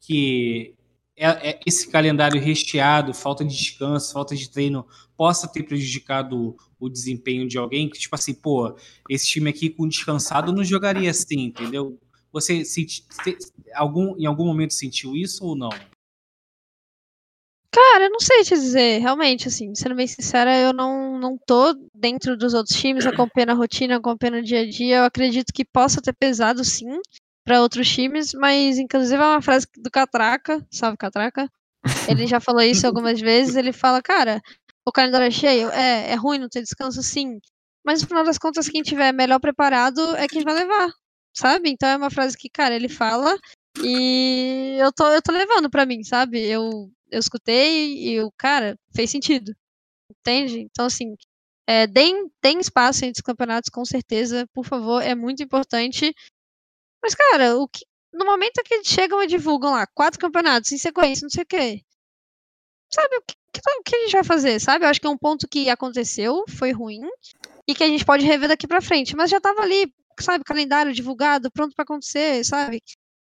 que é, é esse calendário recheado, falta de descanso, falta de treino, possa ter prejudicado o desempenho de alguém que, tipo assim, pô, esse time aqui com descansado não jogaria assim, entendeu? Você senti, algum, em algum momento sentiu isso ou não? Cara, eu não sei te dizer, realmente, assim, sendo bem sincera, eu não, não tô dentro dos outros times, acompanhando a rotina, acompanhando o dia a dia. Eu acredito que possa ter pesado, sim, para outros times, mas inclusive é uma frase do Catraca, salve Catraca. Ele já falou isso algumas vezes. Ele fala, cara, o calendário é cheio, é, é ruim não ter descanso, sim. Mas no final das contas, quem tiver melhor preparado é quem vai levar, sabe? Então é uma frase que, cara, ele fala e eu tô, eu tô levando pra mim, sabe? Eu eu escutei e o cara fez sentido. Entende? Então, assim, é, deem, deem espaço entre os campeonatos, com certeza, por favor, é muito importante. Mas, cara, o que, no momento que eles chegam e divulgam lá quatro campeonatos em sequência, não sei o quê. Sabe, o que, o que a gente vai fazer, sabe? Eu acho que é um ponto que aconteceu, foi ruim, e que a gente pode rever daqui pra frente. Mas já tava ali, sabe, calendário divulgado, pronto para acontecer, sabe?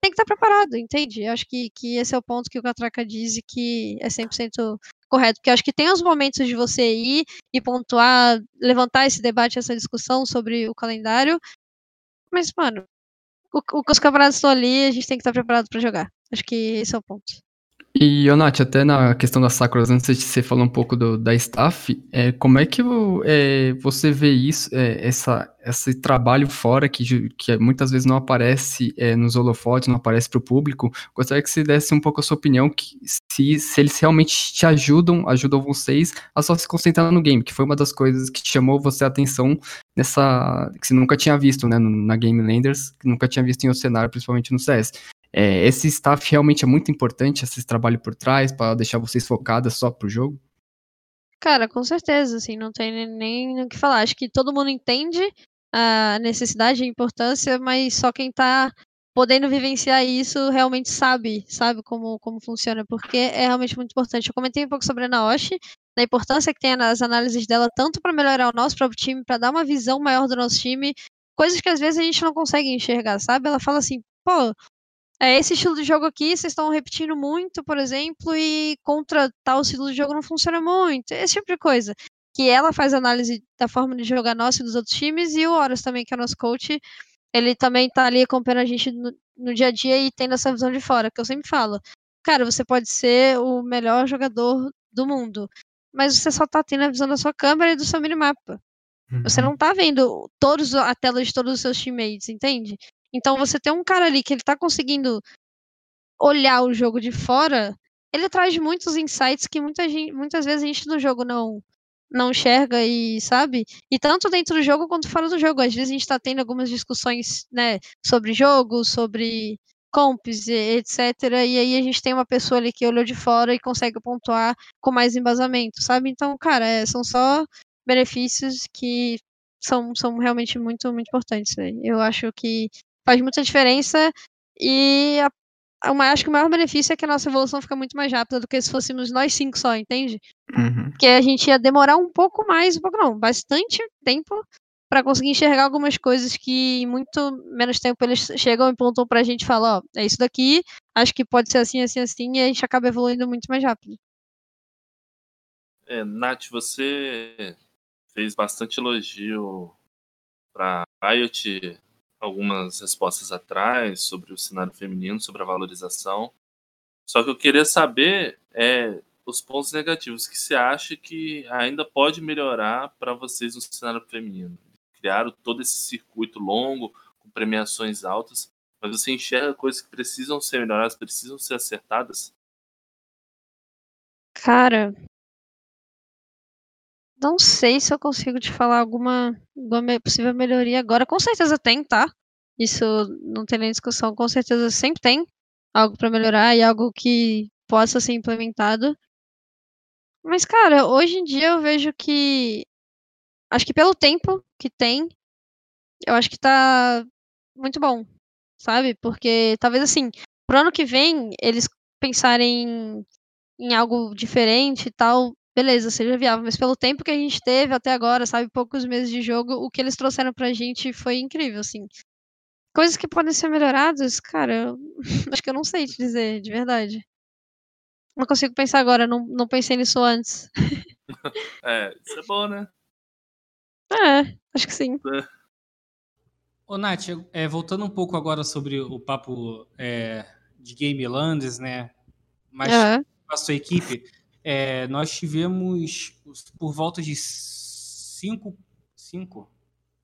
Tem que estar preparado, entende? Eu acho que, que esse é o ponto que o Catraca diz e que é 100% correto, porque acho que tem os momentos de você ir e pontuar, levantar esse debate, essa discussão sobre o calendário, mas, mano, o, o, os campeonatos estão ali, a gente tem que estar preparado para jogar. Acho que esse é o ponto. E, Onati, até na questão das Sakuras, antes de você falar um pouco do, da staff, é, como é que é, você vê isso, é, essa, esse trabalho fora, que, que muitas vezes não aparece é, nos holofotes, não aparece para o público? Gostaria que você desse um pouco a sua opinião, que, se, se eles realmente te ajudam, ajudam vocês a só se concentrar no game, que foi uma das coisas que chamou você a atenção nessa, que você nunca tinha visto, né, na Game Landers, que nunca tinha visto em outro cenário, principalmente no CS. É, esse staff realmente é muito importante, esse trabalho por trás, para deixar vocês focadas só pro jogo? Cara, com certeza, assim, não tem nem o que falar. Acho que todo mundo entende a necessidade e a importância, mas só quem tá podendo vivenciar isso realmente sabe, sabe como, como funciona, porque é realmente muito importante. Eu comentei um pouco sobre a Naoshi, da importância que tem nas análises dela, tanto para melhorar o nosso próprio time, para dar uma visão maior do nosso time, coisas que às vezes a gente não consegue enxergar, sabe? Ela fala assim, pô, é, esse estilo de jogo aqui vocês estão repetindo muito, por exemplo, e contra tal estilo de jogo não funciona muito. Esse tipo de coisa. Que ela faz análise da forma de jogar nossa e dos outros times, e o Horus também, que é nosso coach, ele também tá ali acompanhando a gente no, no dia a dia e tendo essa visão de fora, que eu sempre falo. Cara, você pode ser o melhor jogador do mundo, mas você só tá tendo a visão da sua câmera e do seu minimapa. Uhum. Você não tá vendo todos a tela de todos os seus teammates, entende? Então você tem um cara ali que ele tá conseguindo olhar o jogo de fora, ele traz muitos insights que muita gente, muitas vezes a gente no jogo não não enxerga e sabe? E tanto dentro do jogo quanto fora do jogo. Às vezes a gente está tendo algumas discussões, né, sobre jogo, sobre comps, etc. E aí a gente tem uma pessoa ali que olhou de fora e consegue pontuar com mais embasamento, sabe? Então, cara, é, são só benefícios que são, são realmente muito, muito importantes. Né? Eu acho que faz muita diferença e a, acho que o maior benefício é que a nossa evolução fica muito mais rápida do que se fôssemos nós cinco só, entende? Uhum. Porque a gente ia demorar um pouco mais, um pouco não, bastante tempo para conseguir enxergar algumas coisas que em muito menos tempo eles chegam e pontuam pra gente e falam, ó, é isso daqui, acho que pode ser assim, assim, assim, e a gente acaba evoluindo muito mais rápido. É, Nath, você fez bastante elogio para Riot algumas respostas atrás sobre o cenário feminino, sobre a valorização. Só que eu queria saber é, os pontos negativos que você acha que ainda pode melhorar para vocês no cenário feminino. Criaram todo esse circuito longo, com premiações altas, mas você enxerga coisas que precisam ser melhoradas, precisam ser acertadas? Cara, não sei se eu consigo te falar alguma, alguma possível melhoria agora. Com certeza tem, tá? Isso não tem nem discussão. Com certeza sempre tem algo para melhorar e algo que possa ser implementado. Mas, cara, hoje em dia eu vejo que. Acho que pelo tempo que tem, eu acho que tá muito bom, sabe? Porque talvez assim, pro ano que vem, eles pensarem em algo diferente e tal, beleza, seja viável, mas pelo tempo que a gente teve até agora, sabe, poucos meses de jogo, o que eles trouxeram pra gente foi incrível, assim. Coisas que podem ser melhoradas, cara, acho que eu não sei te dizer, de verdade. Não consigo pensar agora, não, não pensei nisso antes. é, isso é bom, né? É, acho que sim. É. Ô, Nath, é, voltando um pouco agora sobre o papo é, de Game Lands, né? Mas uhum. a sua equipe, é, nós tivemos por volta de cinco, cinco,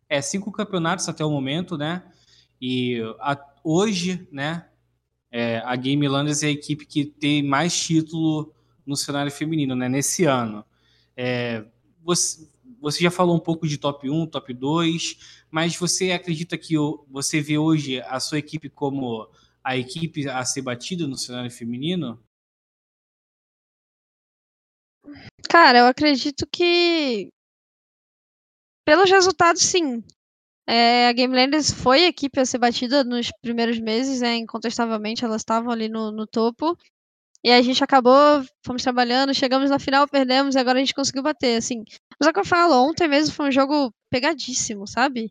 é, cinco campeonatos até o momento, né? E a, hoje, né, é, a Game Landers é a equipe que tem mais título no cenário feminino, né, nesse ano. É, você, você já falou um pouco de top 1, top 2, mas você acredita que você vê hoje a sua equipe como a equipe a ser batida no cenário feminino? Cara, eu acredito que pelos resultados, sim. É, a Game Landers foi a equipe a ser batida nos primeiros meses, é, incontestavelmente, elas estavam ali no, no topo. E a gente acabou, fomos trabalhando, chegamos na final, perdemos e agora a gente conseguiu bater, assim. Mas é o que eu falo, ontem mesmo foi um jogo pegadíssimo, sabe?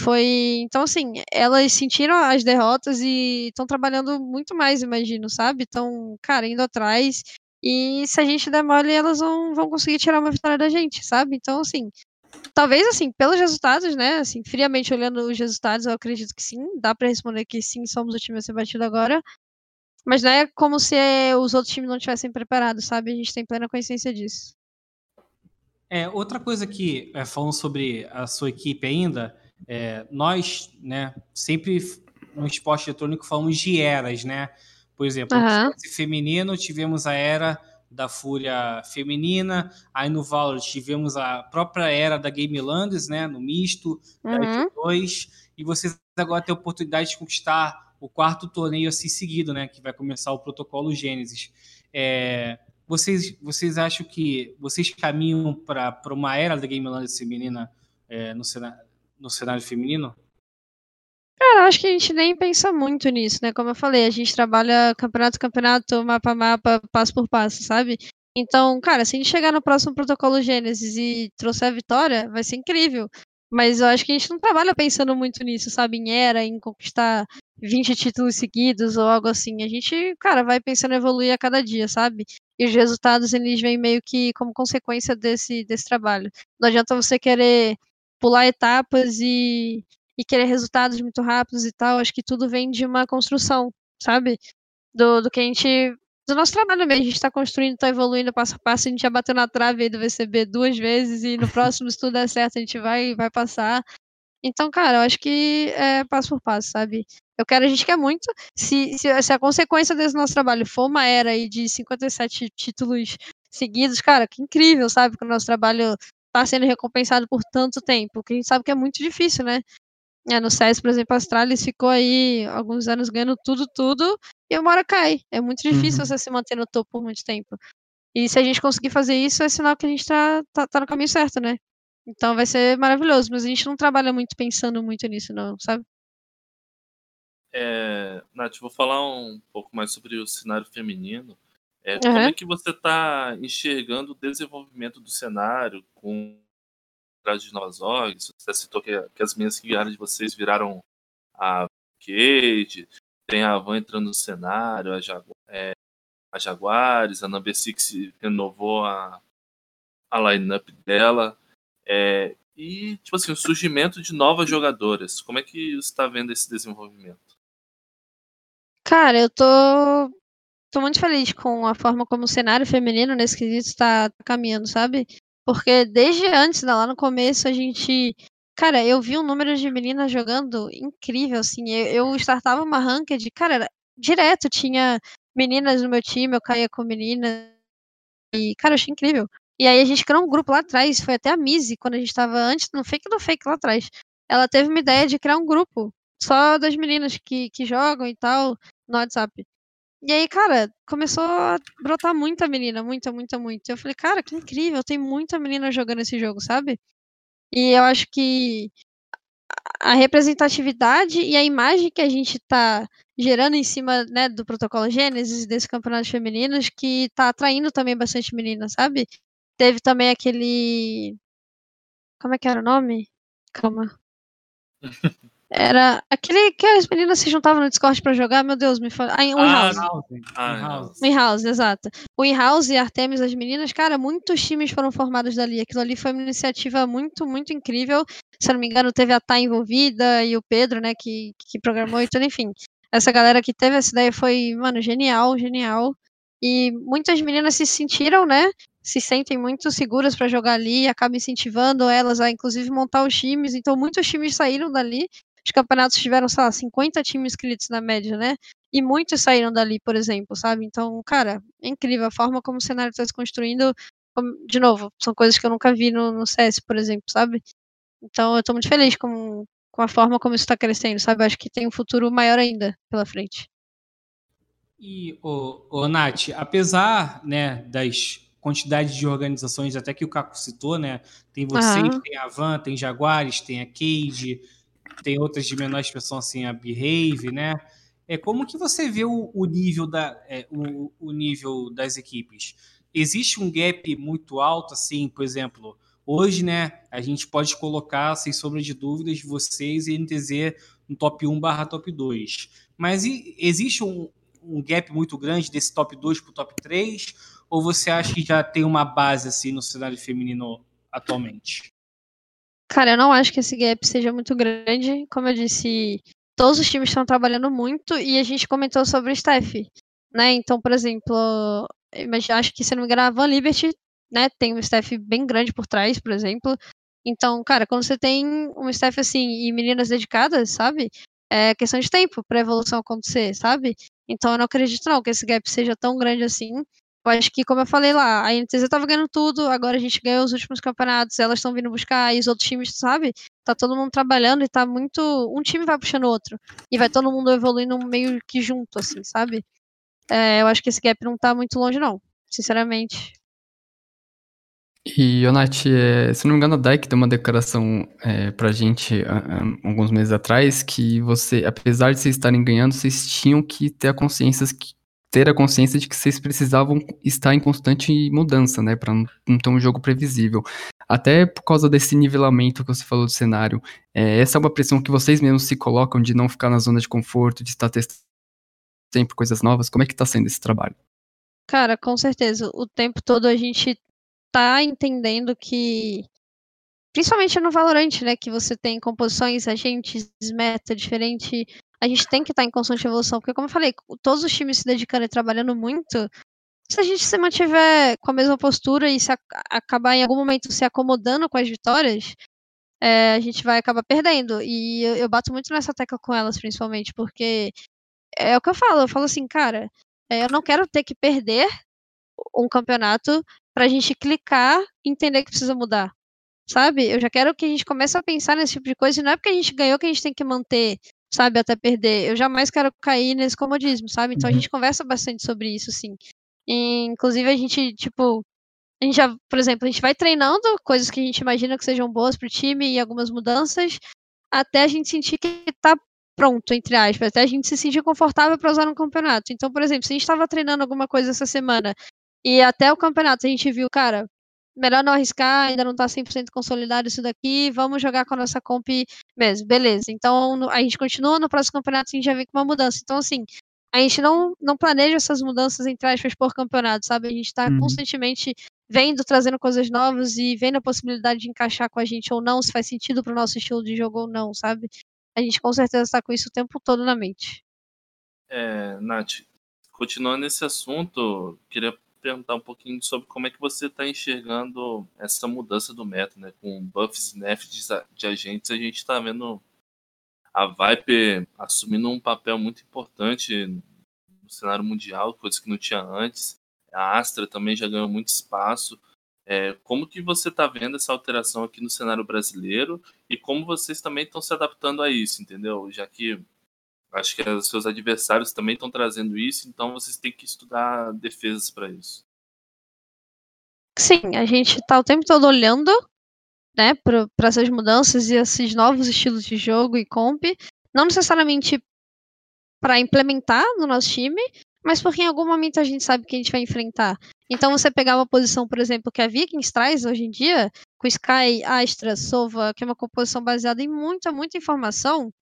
Foi. Então, assim, elas sentiram as derrotas e estão trabalhando muito mais, imagino, sabe? Estão, cara, indo atrás. E se a gente der mole, elas vão, vão conseguir tirar uma vitória da gente, sabe? Então, assim, talvez, assim, pelos resultados, né? Assim, friamente olhando os resultados, eu acredito que sim. Dá para responder que sim, somos o time a ser batido agora. Mas não é como se os outros times não tivessem preparado, sabe? A gente tem plena consciência disso. É, outra coisa que, é, falando sobre a sua equipe ainda, é, nós, né, sempre no esporte eletrônico falamos de eras, né? Por exemplo, uhum. no feminino tivemos a era da Fúria feminina, aí no Valor tivemos a própria era da Game Landers, né, no misto, uhum. da 2 e vocês agora têm a oportunidade de conquistar o quarto torneio assim seguido, né, que vai começar o protocolo Gênesis. É, vocês, vocês acham que vocês caminham para uma era da Game Landers feminina é, no, cenário, no cenário feminino? Cara, acho que a gente nem pensa muito nisso, né? Como eu falei, a gente trabalha campeonato campeonato, mapa mapa, passo por passo, sabe? Então, cara, se a gente chegar no próximo protocolo Gênesis e trouxer a vitória, vai ser incrível. Mas eu acho que a gente não trabalha pensando muito nisso, sabe? Em era, em conquistar 20 títulos seguidos ou algo assim. A gente, cara, vai pensando em evoluir a cada dia, sabe? E os resultados, eles vêm meio que como consequência desse, desse trabalho. Não adianta você querer pular etapas e e querer resultados muito rápidos e tal. Acho que tudo vem de uma construção, sabe? Do, do que a gente. Do nosso trabalho mesmo. A gente está construindo, está evoluindo passo a passo. A gente já bateu na trave aí do VCB duas vezes e no próximo, se tudo der certo, a gente vai, vai passar. Então, cara, eu acho que é passo por passo, sabe? Eu quero, a gente quer muito. Se, se, se a consequência desse nosso trabalho for uma era aí de 57 títulos seguidos, cara, que incrível, sabe? Que o nosso trabalho está sendo recompensado por tanto tempo. Que a gente sabe que é muito difícil, né? É, no CS, por exemplo, a Astralis ficou aí alguns anos ganhando tudo, tudo, e uma hora cai. É muito difícil uhum. você se manter no topo por muito tempo. E se a gente conseguir fazer isso, é sinal que a gente tá, tá, tá no caminho certo, né? Então vai ser maravilhoso, mas a gente não trabalha muito pensando muito nisso, não, sabe? É, Nath, vou falar um pouco mais sobre o cenário feminino. É, uhum. Como é que você está enxergando o desenvolvimento do cenário com atrás de novas orgs. Você citou que, que as minhas que vieram de vocês viraram a Cade, tem a Van entrando no cenário, a, Jagu é, a Jaguares, a Number Six renovou a, a line-up dela. É, e, tipo assim, o surgimento de novas jogadoras. Como é que você está vendo esse desenvolvimento? Cara, eu tô, tô muito feliz com a forma como o cenário feminino nesse quesito está caminhando, sabe? Porque desde antes, lá no começo, a gente. Cara, eu vi um número de meninas jogando incrível, assim. Eu, eu startava uma ranked, cara, era, direto tinha meninas no meu time, eu caía com meninas. E, cara, eu achei incrível. E aí a gente criou um grupo lá atrás, foi até a Mizzy, quando a gente tava antes, no fake do fake lá atrás. Ela teve uma ideia de criar um grupo só das meninas que, que jogam e tal no WhatsApp. E aí, cara, começou a brotar muita menina, muita, muita, muita. Eu falei, cara, que incrível, tem muita menina jogando esse jogo, sabe? E eu acho que a representatividade e a imagem que a gente tá gerando em cima né, do protocolo Gênesis desse campeonato femininos que tá atraindo também bastante meninas, sabe? Teve também aquele. Como é que era o nome? Calma. Era aquele que as meninas se juntavam no Discord pra jogar, meu Deus, me fala. Ah, em ah, House. Ah, House, exato. O In House e Artemis, as meninas, cara, muitos times foram formados dali. Aquilo ali foi uma iniciativa muito, muito incrível. Se eu não me engano, teve a Tá envolvida e o Pedro, né, que, que programou e tudo, enfim. Essa galera que teve essa ideia foi, mano, genial, genial. E muitas meninas se sentiram, né? Se sentem muito seguras para jogar ali, acaba incentivando elas a, inclusive, montar os times. Então, muitos times saíram dali. Os campeonatos tiveram, sei lá, 50 times inscritos na média, né? E muitos saíram dali, por exemplo, sabe? Então, cara, é incrível a forma como o cenário está se construindo. De novo, são coisas que eu nunca vi no, no CS, por exemplo, sabe? Então, eu tô muito feliz com, com a forma como isso está crescendo, sabe? Acho que tem um futuro maior ainda pela frente. E, o, o Nath, apesar né, das quantidades de organizações, até que o Caco citou, né? Tem vocês, uhum. tem a Van, tem Jaguares, tem a Cade, tem outras de menor expressão, assim, a Behave, né? É, como que você vê o, o nível, da, é, o, o, nível das equipes? Existe um gap muito alto, assim, por exemplo, hoje, né, a gente pode colocar, sem sombra de dúvidas, vocês e NTZ no top 1 barra top 2. Mas e, existe um, um gap muito grande desse top 2 para o top 3? Ou você acha que já tem uma base assim no cenário feminino atualmente? Cara, eu não acho que esse gap seja muito grande. Como eu disse, todos os times estão trabalhando muito e a gente comentou sobre o staff, né? Então, por exemplo, acho que, se não me engano, a Van Liberty né, tem um staff bem grande por trás, por exemplo. Então, cara, quando você tem um staff assim e meninas dedicadas, sabe? É questão de tempo para a evolução acontecer, sabe? Então eu não acredito não que esse gap seja tão grande assim. Eu acho que, como eu falei lá, a NTZ estava ganhando tudo, agora a gente ganhou os últimos campeonatos, elas estão vindo buscar, e os outros times, sabe? Tá todo mundo trabalhando e tá muito. Um time vai puxando o outro. E vai todo mundo evoluindo meio que junto, assim, sabe? É, eu acho que esse gap não tá muito longe, não. Sinceramente. E, Onati, é, se não me engano, a Dyke deu uma declaração é, pra gente alguns meses atrás que você, apesar de vocês estarem ganhando, vocês tinham que ter a consciência que, ter a consciência de que vocês precisavam estar em constante mudança, né, para não ter um jogo previsível. Até por causa desse nivelamento que você falou do cenário, é, essa é uma pressão que vocês mesmos se colocam de não ficar na zona de conforto, de estar testando sempre coisas novas. Como é que está sendo esse trabalho? Cara, com certeza. O tempo todo a gente tá entendendo que principalmente no Valorant, né, que você tem composições, agentes, meta diferente, a gente tem que estar tá em constante evolução, porque como eu falei, todos os times se dedicando e trabalhando muito, se a gente se mantiver com a mesma postura e se acabar em algum momento se acomodando com as vitórias, é, a gente vai acabar perdendo. E eu, eu, bato muito nessa tecla com elas, principalmente, porque é o que eu falo, eu falo assim, cara, é, eu não quero ter que perder um campeonato pra gente clicar e entender que precisa mudar. Sabe? Eu já quero que a gente comece a pensar nesse tipo de coisa, e não é porque a gente ganhou que a gente tem que manter, sabe, até perder. Eu jamais quero cair nesse comodismo, sabe? Então a uhum. gente conversa bastante sobre isso, sim. E, inclusive a gente, tipo, a gente já, por exemplo, a gente vai treinando coisas que a gente imagina que sejam boas pro time e algumas mudanças, até a gente sentir que tá pronto, entre aspas, até a gente se sentir confortável para usar no campeonato. Então, por exemplo, se a gente estava treinando alguma coisa essa semana e até o campeonato a gente viu, cara, melhor não arriscar, ainda não tá 100% consolidado isso daqui, vamos jogar com a nossa comp mesmo, beleza. Então a gente continua, no próximo campeonato a gente já vem com uma mudança. Então, assim, a gente não, não planeja essas mudanças entre aspas por campeonato, sabe? A gente tá uhum. constantemente vendo, trazendo coisas novas e vendo a possibilidade de encaixar com a gente ou não, se faz sentido pro nosso estilo de jogo ou não, sabe? A gente com certeza está com isso o tempo todo na mente. É, Nath, continuando nesse assunto, queria perguntar um pouquinho sobre como é que você está enxergando essa mudança do método, né? Com buffs e nerfs de, agentes, a gente está vendo a Viper assumindo um papel muito importante no cenário mundial, coisas que não tinha antes. A Astra também já ganhou muito espaço. É, como que você está vendo essa alteração aqui no cenário brasileiro e como vocês também estão se adaptando a isso, entendeu? Já que Acho que os seus adversários também estão trazendo isso, então vocês têm que estudar defesas para isso. Sim, a gente está o tempo todo olhando né, para essas mudanças e esses novos estilos de jogo e comp, não necessariamente para implementar no nosso time, mas porque em algum momento a gente sabe que a gente vai enfrentar. Então você pegar uma posição, por exemplo, que a Vikings traz hoje em dia, com Sky, Astra, Sova, que é uma composição baseada em muita, muita informação,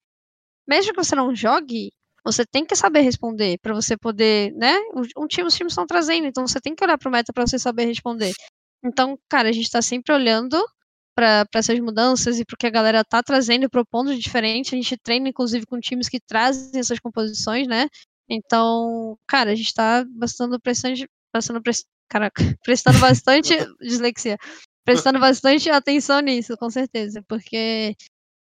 mesmo que você não jogue, você tem que saber responder para você poder, né? Um time, os times estão trazendo, então você tem que olhar para o meta para você saber responder. Então, cara, a gente está sempre olhando para essas mudanças e para o que a galera tá trazendo e propondo de diferente. A gente treina, inclusive, com times que trazem essas composições, né? Então, cara, a gente tá bastante prestando, bastante, caraca, prestando bastante dislexia, prestando bastante atenção nisso, com certeza, porque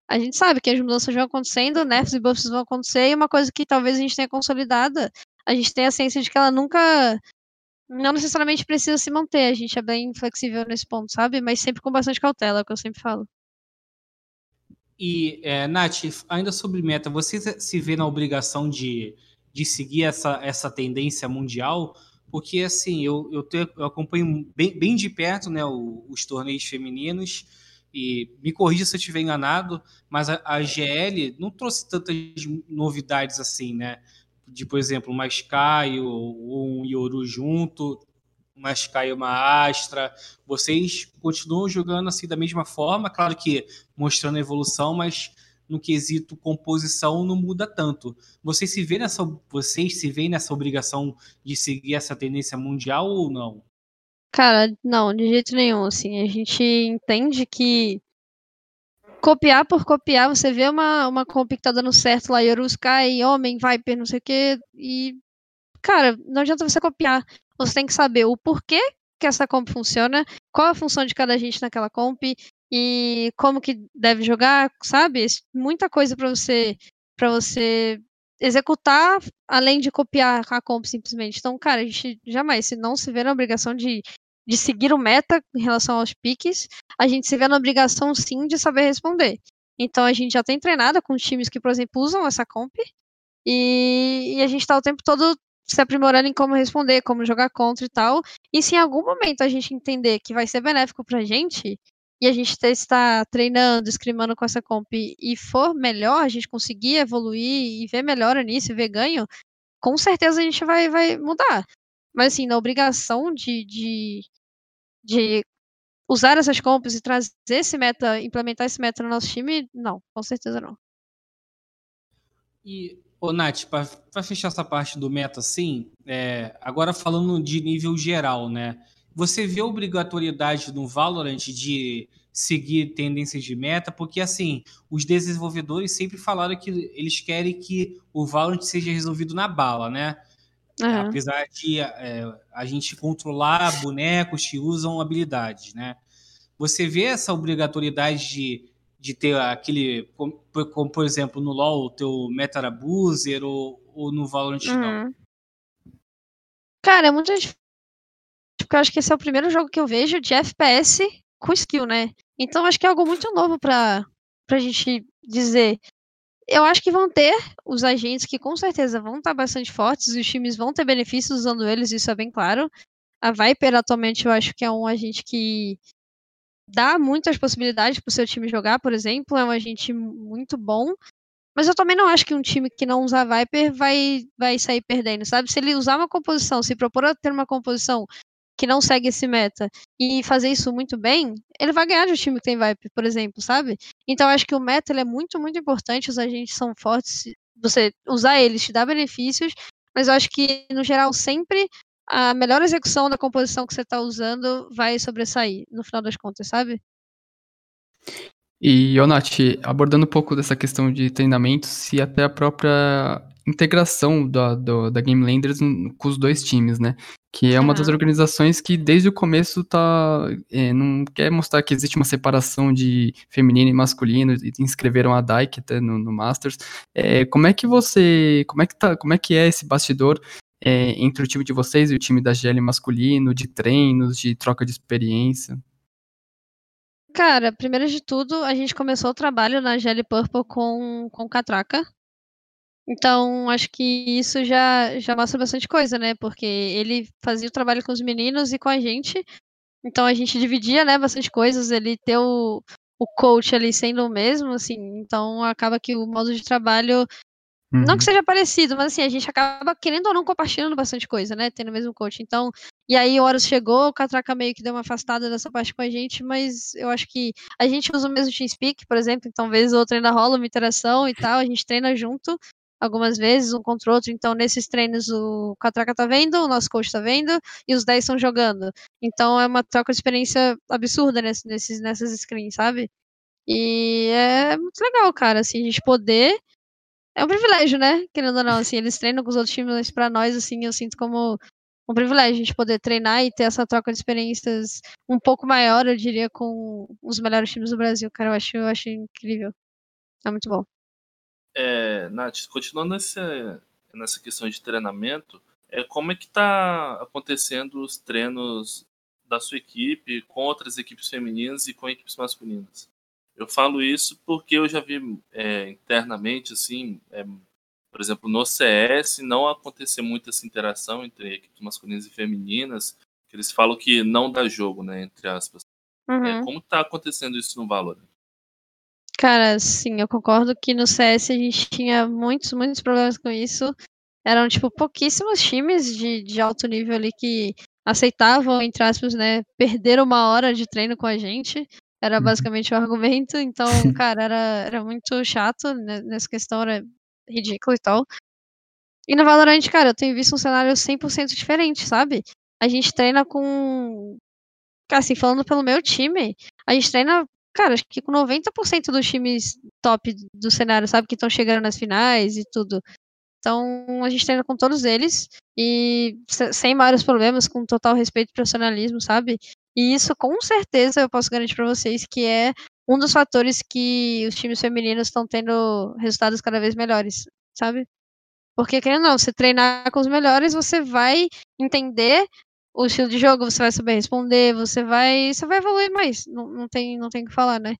a gente sabe que as mudanças vão acontecendo, nerfs e buffs vão acontecer, e uma coisa que talvez a gente tenha consolidada, a gente tem a ciência de que ela nunca não necessariamente precisa se manter, a gente é bem flexível nesse ponto, sabe? Mas sempre com bastante cautela, é o que eu sempre falo. E, é, Nath, ainda sobre meta, você se vê na obrigação de, de seguir essa, essa tendência mundial? Porque, assim, eu, eu, te, eu acompanho bem, bem de perto né, os torneios femininos e me corrija se eu estiver enganado, mas a, a, GL não trouxe tantas novidades assim, né? De, por exemplo, uma Sky ou um Yoru junto, uma Sky e uma Astra. Vocês continuam jogando assim da mesma forma, claro que mostrando evolução, mas no quesito composição não muda tanto. Vocês se vê nessa, vocês se veem nessa obrigação de seguir essa tendência mundial ou não? Cara, não, de jeito nenhum, assim, a gente entende que copiar por copiar, você vê uma, uma comp que tá dando certo lá, Yoruskai, Homem, Viper, não sei o que, e, cara, não adianta você copiar. Você tem que saber o porquê que essa comp funciona, qual a função de cada gente naquela comp e como que deve jogar, sabe? Muita coisa para você para você executar além de copiar a comp simplesmente. Então, cara, a gente jamais se não se vê na obrigação de, de seguir o meta em relação aos piques, a gente se vê na obrigação sim de saber responder. Então a gente já tem treinado com times que, por exemplo, usam essa comp e, e a gente está o tempo todo se aprimorando em como responder, como jogar contra e tal. E se em algum momento a gente entender que vai ser benéfico pra gente, e a gente está treinando, escrimando com essa comp e for melhor, a gente conseguir evoluir e ver melhora nisso ver ganho, com certeza a gente vai, vai mudar. Mas assim, na obrigação de, de, de usar essas comps e trazer esse meta, implementar esse meta no nosso time, não, com certeza não. E Ô, Nath, para fechar essa parte do meta, assim, é, agora falando de nível geral, né? Você vê a obrigatoriedade no Valorant de seguir tendências de meta? Porque, assim, os desenvolvedores sempre falaram que eles querem que o Valorant seja resolvido na bala, né? Uhum. Apesar de é, a gente controlar bonecos que usam habilidades, né? Você vê essa obrigatoriedade de de ter aquele, como, como, por exemplo no LoL, o teu Meta Abuser ou, ou no Valorant uhum. não? Cara, é muito difícil. Porque eu acho que esse é o primeiro jogo que eu vejo de FPS com skill, né? Então acho que é algo muito novo pra, pra gente dizer. Eu acho que vão ter os agentes que com certeza vão estar bastante fortes os times vão ter benefícios usando eles, isso é bem claro. A Viper atualmente eu acho que é um agente que dá muitas possibilidades para o seu time jogar, por exemplo, é um agente muito bom. Mas eu também não acho que um time que não usar Viper vai, vai sair perdendo, sabe? Se ele usar uma composição, se propor a ter uma composição que não segue esse meta e fazer isso muito bem, ele vai ganhar de um time que tem Viper, por exemplo, sabe? Então acho que o meta é muito, muito importante, os agentes são fortes, você usar eles te dá benefícios, mas eu acho que, no geral, sempre a melhor execução da composição que você está usando vai sobressair, no final das contas, sabe? E, Onati, abordando um pouco dessa questão de treinamento, se até a própria integração da, do, da Game Landers com os dois times, né? Que é uma das organizações que desde o começo tá, é, não quer mostrar que existe uma separação de feminino e masculino e inscreveram a Dyke até no, no Masters. É, como é que você, como é que tá, como é que é esse bastidor é, entre o time de vocês e o time da GL masculino, de treinos, de troca de experiência? Cara, primeiro de tudo, a gente começou o trabalho na GL Purple com, com Catraca. Então, acho que isso já, já mostra bastante coisa, né? Porque ele fazia o trabalho com os meninos e com a gente. Então, a gente dividia, né, bastante coisas. Ele ter o, o coach ali sendo o mesmo, assim. Então, acaba que o modo de trabalho. Não que uhum. seja parecido, mas assim, a gente acaba querendo ou não compartilhando bastante coisa, né? Tendo o mesmo coach. Então, e aí o Horus chegou, o Catraca meio que deu uma afastada dessa parte com a gente, mas eu acho que a gente usa o mesmo TeamSpeak, por exemplo, então vez ou outra ainda rola uma interação e tal, a gente treina junto algumas vezes, um contra o outro, então nesses treinos o Catraca tá vendo, o nosso coach tá vendo, e os 10 estão jogando. Então é uma troca de experiência absurda nesse, nesses, nessas screens, sabe? E é muito legal, cara, assim, a gente poder é um privilégio, né? Querendo ou não, assim, eles treinam com os outros times, mas pra nós, assim, eu sinto como um privilégio a gente poder treinar e ter essa troca de experiências um pouco maior, eu diria, com os melhores times do Brasil, cara. Eu acho, eu acho incrível. É muito bom. É, Nath, continuando nessa, nessa questão de treinamento, é, como é que tá acontecendo os treinos da sua equipe com outras equipes femininas e com equipes masculinas? Eu falo isso porque eu já vi é, internamente, assim, é, por exemplo, no CS não acontecer muito essa interação entre equipes masculinas e femininas, que eles falam que não dá jogo, né, entre aspas. É, uhum. É, como está acontecendo isso no Valorant? Cara, sim, eu concordo que no CS a gente tinha muitos, muitos problemas com isso. Eram, tipo, pouquíssimos times de, de alto nível ali que aceitavam, entre aspas, né, perder uma hora de treino com a gente. Era uhum. basicamente o argumento. Então, cara, era, era muito chato né, nessa questão, era ridículo e tal. E no Valorant, cara, eu tenho visto um cenário 100% diferente, sabe? A gente treina com. Assim, falando pelo meu time, a gente treina, cara, acho que com 90% dos times top do cenário, sabe? Que estão chegando nas finais e tudo. Então, a gente treina com todos eles e sem maiores problemas, com total respeito e profissionalismo, sabe? E isso, com certeza, eu posso garantir para vocês que é um dos fatores que os times femininos estão tendo resultados cada vez melhores, sabe? Porque, querendo ou não, você treinar com os melhores, você vai entender o estilo de jogo, você vai saber responder, você vai, você vai evoluir mais. Não, não tem, não tem o que falar, né?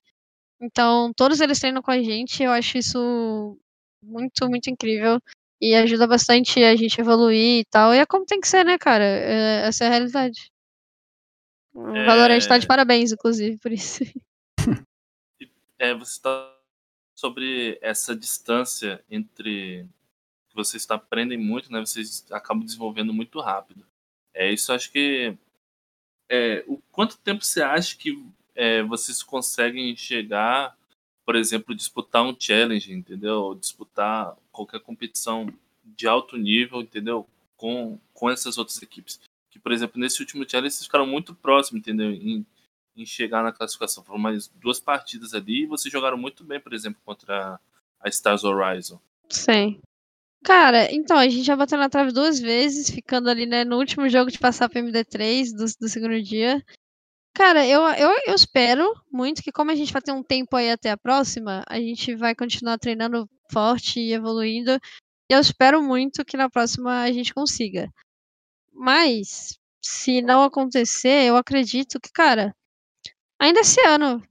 Então, todos eles treinam com a gente, eu acho isso muito, muito incrível e ajuda bastante a gente evoluir e tal. E é como tem que ser, né, cara? É, essa é a realidade. O é... Valorant tá de parabéns, inclusive, por isso. é, você está sobre essa distância entre vocês aprendem muito, né? Vocês acabam desenvolvendo muito rápido. É isso, acho que é, o quanto tempo você acha que é, vocês conseguem chegar, por exemplo, disputar um challenge, entendeu? Ou disputar qualquer competição de alto nível, entendeu? Com, com essas outras equipes. Que, por exemplo, nesse último challenge vocês ficaram muito próximos, entendeu? Em, em chegar na classificação. Foram mais duas partidas ali e vocês jogaram muito bem, por exemplo, contra a Stars Horizon. Sim. Cara, então, a gente já bateu na trave duas vezes, ficando ali, né, no último jogo de passar pro MD3 do, do segundo dia. Cara, eu, eu, eu espero muito que, como a gente vai ter um tempo aí até a próxima, a gente vai continuar treinando forte e evoluindo. E eu espero muito que na próxima a gente consiga. Mas, se não acontecer, eu acredito que, cara, ainda esse ano,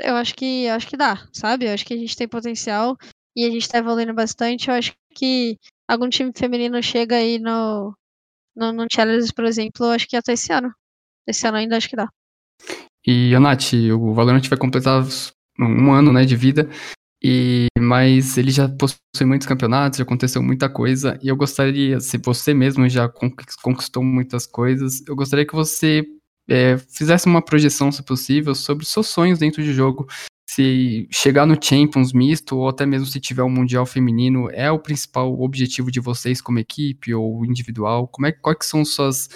eu acho que acho que dá, sabe? Eu acho que a gente tem potencial e a gente tá evoluindo bastante. Eu acho que algum time feminino chega aí no, no, no Challenge, por exemplo, acho que até esse ano. Esse ano ainda acho que dá. E, Nath, o Valorant vai completar um ano né, de vida, e mas ele já possui muitos campeonatos, já aconteceu muita coisa, e eu gostaria, se você mesmo já conquistou muitas coisas, eu gostaria que você é, fizesse uma projeção, se possível, sobre seus sonhos dentro de jogo. Se chegar no Champions misto, ou até mesmo se tiver um Mundial feminino, é o principal objetivo de vocês como equipe ou individual? Como é, quais são os seus,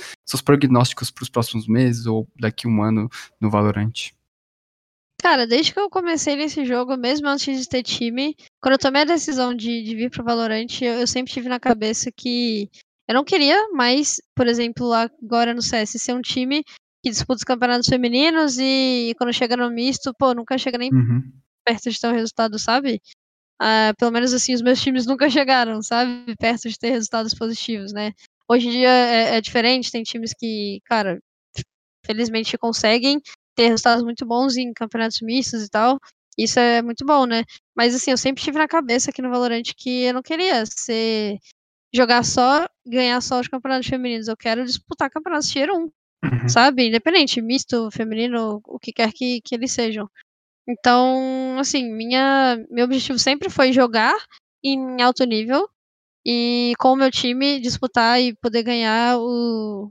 prognósticos para os próximos meses ou daqui um ano no Valorant? Cara, desde que eu comecei nesse jogo, mesmo antes de ter time, quando eu tomei a decisão de, de vir pro Valorant, eu, eu sempre tive na cabeça que eu não queria mais, por exemplo, agora no CS, ser um time que disputa os campeonatos femininos e, quando chega no misto, pô, nunca chega nem uhum. perto de ter um resultado, sabe? Uh, pelo menos assim, os meus times nunca chegaram, sabe? Perto de ter resultados positivos, né? Hoje em dia é, é diferente, tem times que, cara, felizmente conseguem ter resultados muito bons em campeonatos mistos e tal. Isso é muito bom, né? Mas assim, eu sempre tive na cabeça aqui no Valorant que eu não queria ser jogar só, ganhar só os campeonatos femininos. Eu quero disputar campeonatos tier 1. Uhum. Sabe? Independente, misto, feminino, o que quer que, que eles sejam. Então, assim, minha, meu objetivo sempre foi jogar em alto nível e com o meu time disputar e poder ganhar o,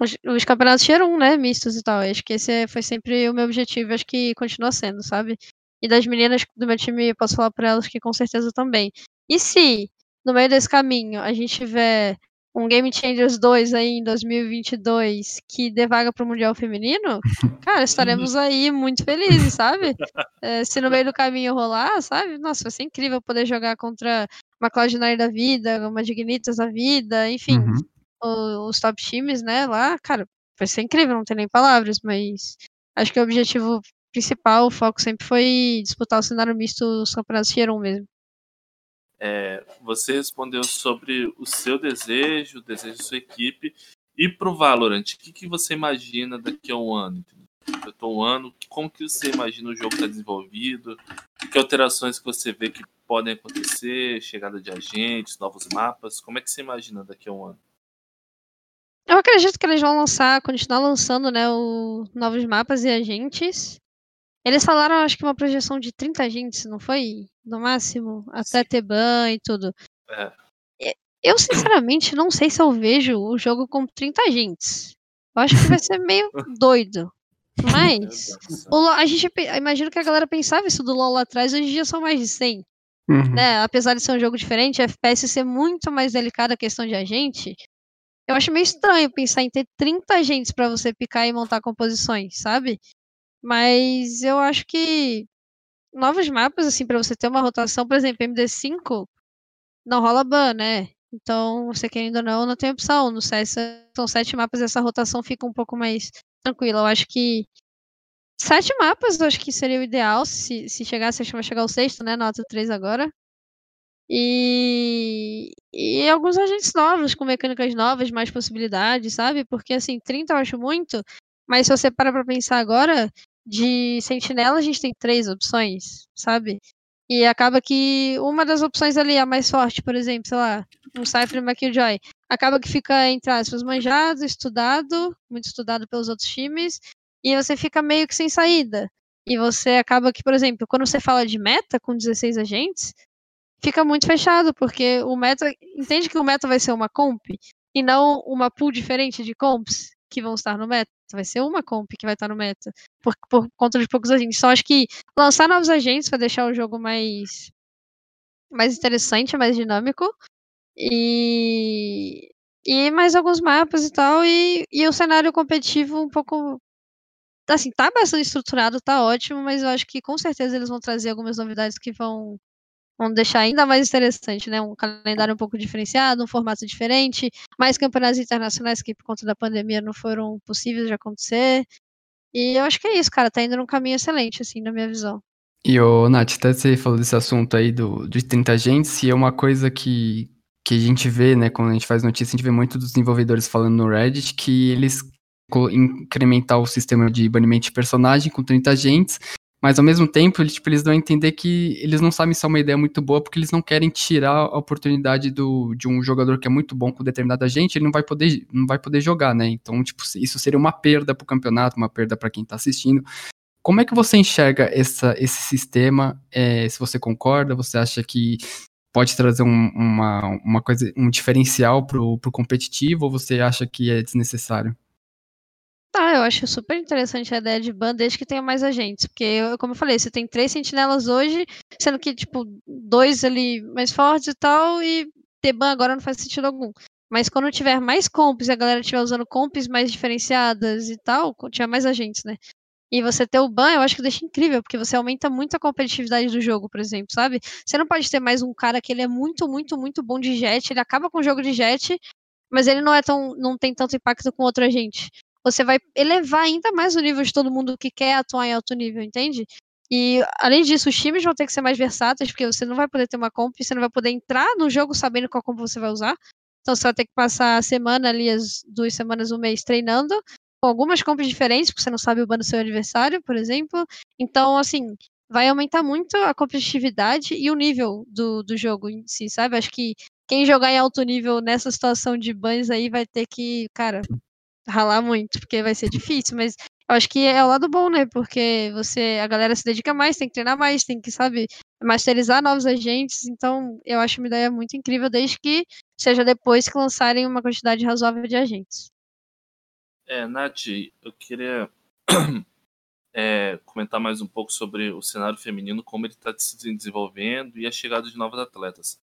os, os campeonatos tier 1, né? Mistos e tal. Acho que esse foi sempre o meu objetivo, acho que continua sendo, sabe? E das meninas do meu time, posso falar para elas que com certeza também. E se, no meio desse caminho, a gente tiver um Game Changers 2 aí em 2022 que dê vaga pro Mundial Feminino, cara, estaremos aí muito felizes, sabe? É, se no meio do caminho rolar, sabe? Nossa, vai ser incrível poder jogar contra uma Cloud9 da vida, uma Dignitas da vida, enfim, Uhum. os top times, né, lá, cara, vai ser incrível, não tem nem palavras, mas acho que o objetivo principal, o foco sempre foi disputar o cenário misto dos campeonatos Tier 1 mesmo. É, você respondeu sobre o seu desejo, o desejo da sua equipe. E pro Valorant, o que, que você imagina daqui a um ano? Daqui a um ano, como que você imagina o jogo estar desenvolvido? Que alterações que você vê que podem acontecer? Chegada de agentes, novos mapas? Como é que você imagina daqui a um ano? Eu acredito que eles vão lançar, continuar lançando, né, o novos mapas e agentes. Eles falaram, acho que uma projeção de 30 agentes, não foi? No máximo, até Sim. ter ban e tudo. É. Eu, sinceramente, não sei se eu vejo o jogo com 30 agentes. Eu acho que vai ser meio doido. Mas, o LoL- a gente, imagino que a galera pensava isso do LoL lá atrás, hoje em dia são mais de 100 Uhum. né, apesar de ser um jogo diferente, FPS ser muito mais delicado a questão de agente, eu acho meio estranho pensar em ter 30 agentes pra você picar e montar composições, sabe? Mas eu acho que novos mapas, assim, pra você ter uma rotação, por exemplo, MD5 não rola ban, né? Então, você querendo ou não, não tem opção. No CS são sete mapas, essa rotação fica um pouco mais tranquila. Eu acho que sete mapas, eu acho que seria o ideal, se, se chegasse, acho que vai chegar o sexto, né? Nota 3 agora. E, e alguns agentes novos, com mecânicas novas, mais possibilidades, sabe? Porque, assim, 30 eu acho muito, mas se você para pra pensar agora, de sentinela a gente tem três opções, sabe? E acaba que uma das opções ali, a mais forte, por exemplo, sei lá, um Cypher uma Killjoy, acaba que fica, entre aspas, manjado, estudado, muito estudado pelos outros times, e você fica meio que sem saída. E você acaba que, por exemplo, quando você fala de meta com 16 agentes, fica muito fechado, porque o meta. Entende que o meta vai ser uma comp e não uma pool diferente de comps que vão estar no meta. Vai ser uma comp que vai estar no meta. Por, por conta de poucos agentes. Só acho que lançar novos agentes vai deixar o jogo mais. mais interessante, mais dinâmico. E. E mais alguns mapas e tal. E, e o cenário competitivo um pouco. Assim, tá bastante estruturado, tá ótimo, mas eu acho que com certeza eles vão trazer algumas novidades que vão vão deixar ainda mais interessante, né? Um calendário um pouco diferenciado, um formato diferente, mais campeonatos internacionais que por conta da pandemia não foram possíveis de acontecer. E eu acho que é isso, cara, tá indo num caminho excelente, assim, na minha visão. E o Nath, até você falou desse assunto aí do, de 30 agentes, e é uma coisa que, que a gente vê, né, quando a gente faz notícia, a gente vê muito dos desenvolvedores falando no Reddit que eles incrementar o sistema de banimento de personagem com 30 agentes, mas ao mesmo tempo, eles, tipo, eles dão a entender que eles não sabem se é uma ideia muito boa, porque eles não querem tirar a oportunidade do, de um jogador que é muito bom com determinada agente, ele não vai poder, não vai poder jogar, né? Então, tipo, isso seria uma perda pro campeonato, uma perda para quem tá assistindo. Como é que você enxerga essa, esse sistema? É, se você concorda, você acha que pode trazer um, uma, uma coisa, um diferencial pro, pro competitivo, ou você acha que é desnecessário? Tá, eu acho super interessante a ideia de ban, desde que tenha mais agentes. Porque, como eu falei, você tem três sentinelas hoje, sendo que, tipo, dois ali mais fortes e tal, e ter ban agora não faz sentido algum. Mas quando tiver mais comps e a galera estiver usando comps mais diferenciadas e tal, tiver mais agentes, né? E você ter o ban, eu acho que deixa incrível, porque você aumenta muito a competitividade do jogo, por exemplo, sabe? Você não pode ter mais um cara que ele é muito, muito, muito bom de jet, ele acaba com o jogo de jet, mas ele não é tão. não tem tanto impacto com outro agente você vai elevar ainda mais o nível de todo mundo que quer atuar em alto nível, entende? E além disso, os times vão ter que ser mais versáteis, porque você não vai poder ter uma comp, você não vai poder entrar no jogo sabendo qual comp você vai usar. Então você vai ter que passar a semana ali, as duas semanas, um mês treinando, com algumas comps diferentes, porque você não sabe o ban do seu adversário, por exemplo. Então, assim, vai aumentar muito a competitividade e o nível do, do jogo em si, sabe? Acho que quem jogar em alto nível nessa situação de bans aí vai ter que, cara, ralar muito, porque vai ser difícil, mas eu acho que é o lado bom, né? Porque você, a galera se dedica mais, tem que treinar mais, tem que, sabe, masterizar novos agentes. Então, eu acho uma ideia muito incrível, desde que seja depois que lançarem uma quantidade razoável de agentes. É, Nath, eu queria é, comentar mais um pouco sobre o cenário feminino, como ele está se desenvolvendo e a chegada de novos atletas.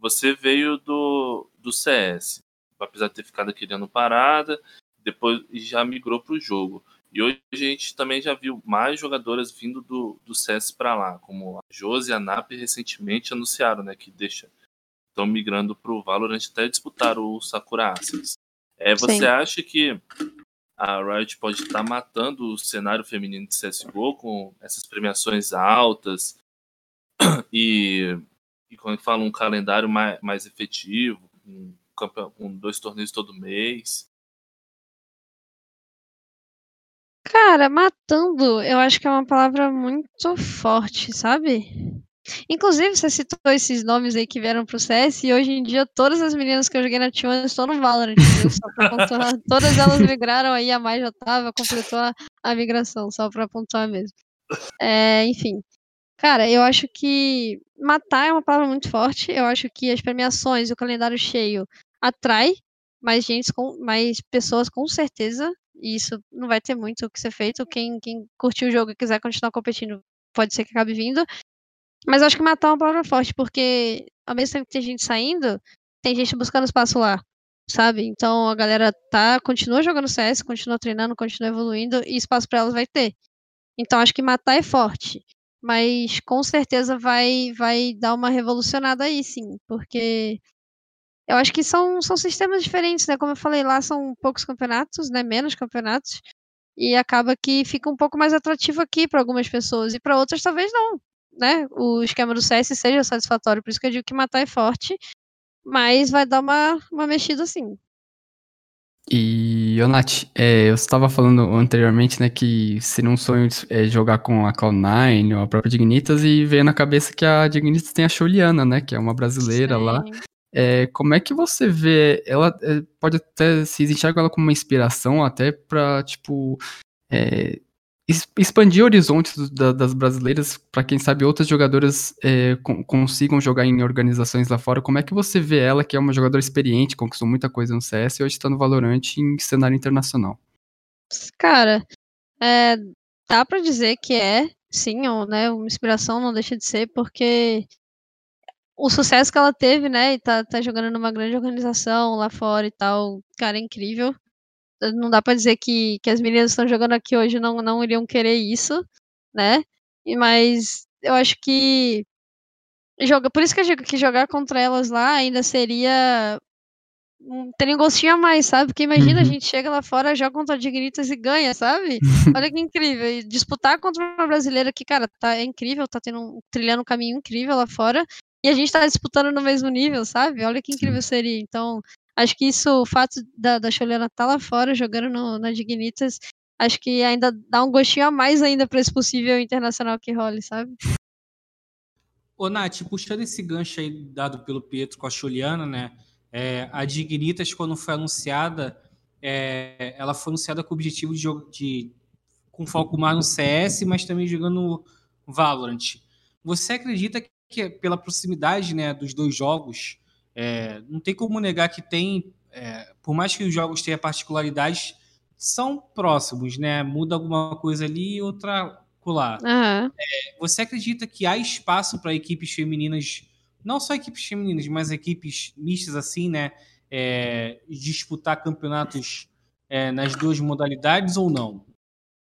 Você veio do, do CS, apesar de ter ficado aquele ano parada, depois já migrou para o jogo. E hoje a gente também já viu mais jogadoras vindo do, do CS para lá, como a Josi e a NAP recentemente anunciaram, né, que deixa estão migrando para o Valorant até disputar o Sakura Ascens. É, você Sim. acha que a Riot pode estar matando o cenário feminino de CSGO com essas premiações altas e, e quando fala um calendário mais, mais efetivo, um, um, dois torneios todo mês? Cara, matando, eu acho que é uma palavra muito forte, sabe? Inclusive, você citou esses nomes aí que vieram pro CS e hoje em dia todas as meninas que eu joguei na T1 estão no Valorant. todas elas migraram aí, a mais já tava, completou a, a migração, só pra pontuar mesmo. É, enfim. Cara, eu acho que matar é uma palavra muito forte. Eu acho que as premiações e o calendário cheio atrai mais gente, com, mais pessoas com certeza. E isso não vai ter muito o que ser feito. Quem, quem curtiu o jogo e quiser continuar competindo, pode ser que acabe vindo. Mas acho que matar é uma palavra forte, porque ao mesmo tempo que tem gente saindo, tem gente buscando espaço lá, sabe? Então a galera tá, continua jogando CS, continua treinando, continua evoluindo e espaço para elas vai ter. Então acho que matar é forte, mas com certeza vai vai dar uma revolucionada aí, sim, porque eu acho que são, são sistemas diferentes, né? Como eu falei, lá são poucos campeonatos, né? Menos campeonatos. E acaba que fica um pouco mais atrativo aqui para algumas pessoas e para outras talvez não né, o esquema do CS seja satisfatório. Por isso que eu digo que matar é forte, mas vai dar uma, uma mexida sim. E, Nath, é, eu estava falando anteriormente, né, que seria um sonho é, jogar com a Cloud9 ou a própria Dignitas e veio na cabeça que a Dignitas tem a Juliana, né, que é uma brasileira Sim. lá. É, como é que você vê, ela é, pode até se enxerga ela como uma inspiração até para tipo, é, expandir horizontes da, das brasileiras para quem sabe outras jogadoras é, consigam jogar em organizações lá fora. Como é que você vê ela, que é uma jogadora experiente, conquistou muita coisa no CS e hoje está no Valorant em cenário internacional? Cara, é, dá para dizer que é, sim, ou, né, uma inspiração não deixa de ser, porque o sucesso que ela teve, né, e tá, tá jogando numa grande organização lá fora e tal, cara, é incrível não dá para dizer que, que as meninas estão jogando aqui hoje não, não iriam querer isso, né? E, mas eu acho que joga, por isso que eu digo que jogar contra elas lá ainda seria teria um gostinho a mais, sabe? Porque imagina uhum. a gente chega lá fora, joga contra Dignitas e ganha, sabe? Olha que incrível. E disputar contra uma brasileira que, cara, tá é incrível, tá tendo trilhando um caminho incrível lá fora. E a gente tá disputando no mesmo nível, sabe? Olha que incrível seria. Então, Acho que isso, o fato da, da Choliana estar tá lá fora jogando no, na Dignitas, acho que ainda dá um gostinho a mais ainda para esse possível internacional que role, sabe? Ô, Nath, puxando esse gancho aí dado pelo Pietro com a Choliana, né? É, a Dignitas, quando foi anunciada, é, ela foi anunciada com o objetivo de, de com foco mais no CS, mas também jogando Valorant. Você acredita que pela proximidade né, dos dois jogos, é, não tem como negar que tem, é, por mais que os jogos tenham particularidades, são próximos, né? Muda alguma coisa ali e outra colar. Uhum. É, você acredita que há espaço para equipes femininas, não só equipes femininas, mas equipes mistas assim, né? É, disputar campeonatos é, nas duas modalidades ou não?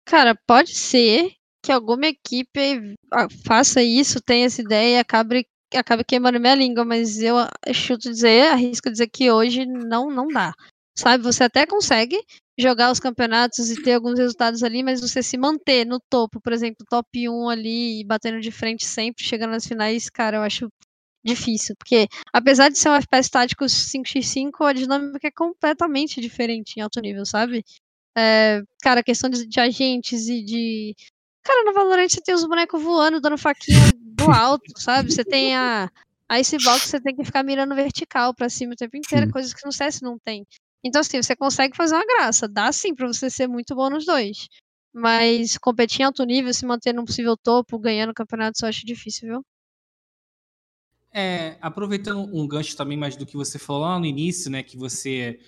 Cara, pode ser que alguma equipe ah, faça isso, tenha essa ideia e acabe acaba queimando minha língua, mas eu chuto dizer, arrisco dizer que hoje não, não dá. Sabe, você até consegue jogar os campeonatos e ter alguns resultados ali, mas você se manter no topo, por exemplo, top 1 ali e batendo de frente sempre, chegando nas finais, cara, eu acho difícil, porque apesar de ser um FPS tático 5x5, a dinâmica é completamente diferente em alto nível, sabe? É, cara, questão de, de agentes e de Cara, no Valorant você tem os bonecos voando, dando faquinha do alto, sabe? Você tem a, a Icebox, você tem que ficar mirando vertical pra cima o tempo inteiro, coisas que no CS não tem. Então, assim, você consegue fazer uma graça. Dá sim pra você ser muito bom nos dois. Mas competir em alto nível, se manter num possível topo, ganhando campeonatos, eu acho difícil, viu? É, aproveitando um gancho também mais do que você falou lá no início, né? Que você,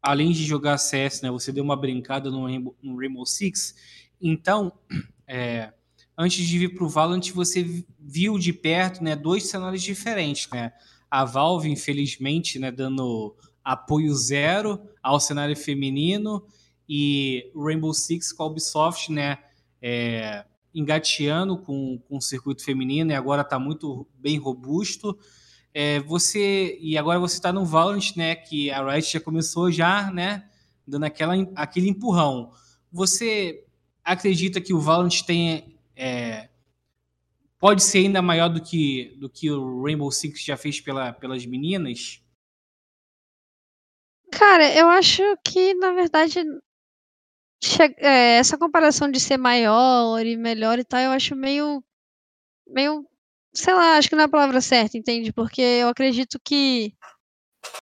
além de jogar CS, né? Você deu uma brincada no Rainbow, no Rainbow Six. Então, é, antes de vir para o Valorant, você viu de perto né, dois cenários diferentes. Né? A Valve, infelizmente, né, dando apoio zero ao cenário feminino e Rainbow Six com a Ubisoft, né, é, engateando com, com o circuito feminino e agora está muito bem robusto. É, você e agora você está no Valorant, né, que a Riot já começou já, né, dando aquela, aquele empurrão. Você acredita que o Valorant tem é, pode ser ainda maior do que do que o Rainbow Six já fez pela, pelas meninas? Cara, eu acho que na verdade é, essa comparação de ser maior e melhor e tal, eu acho meio meio sei lá, acho que não é a palavra certa, entende? Porque eu acredito que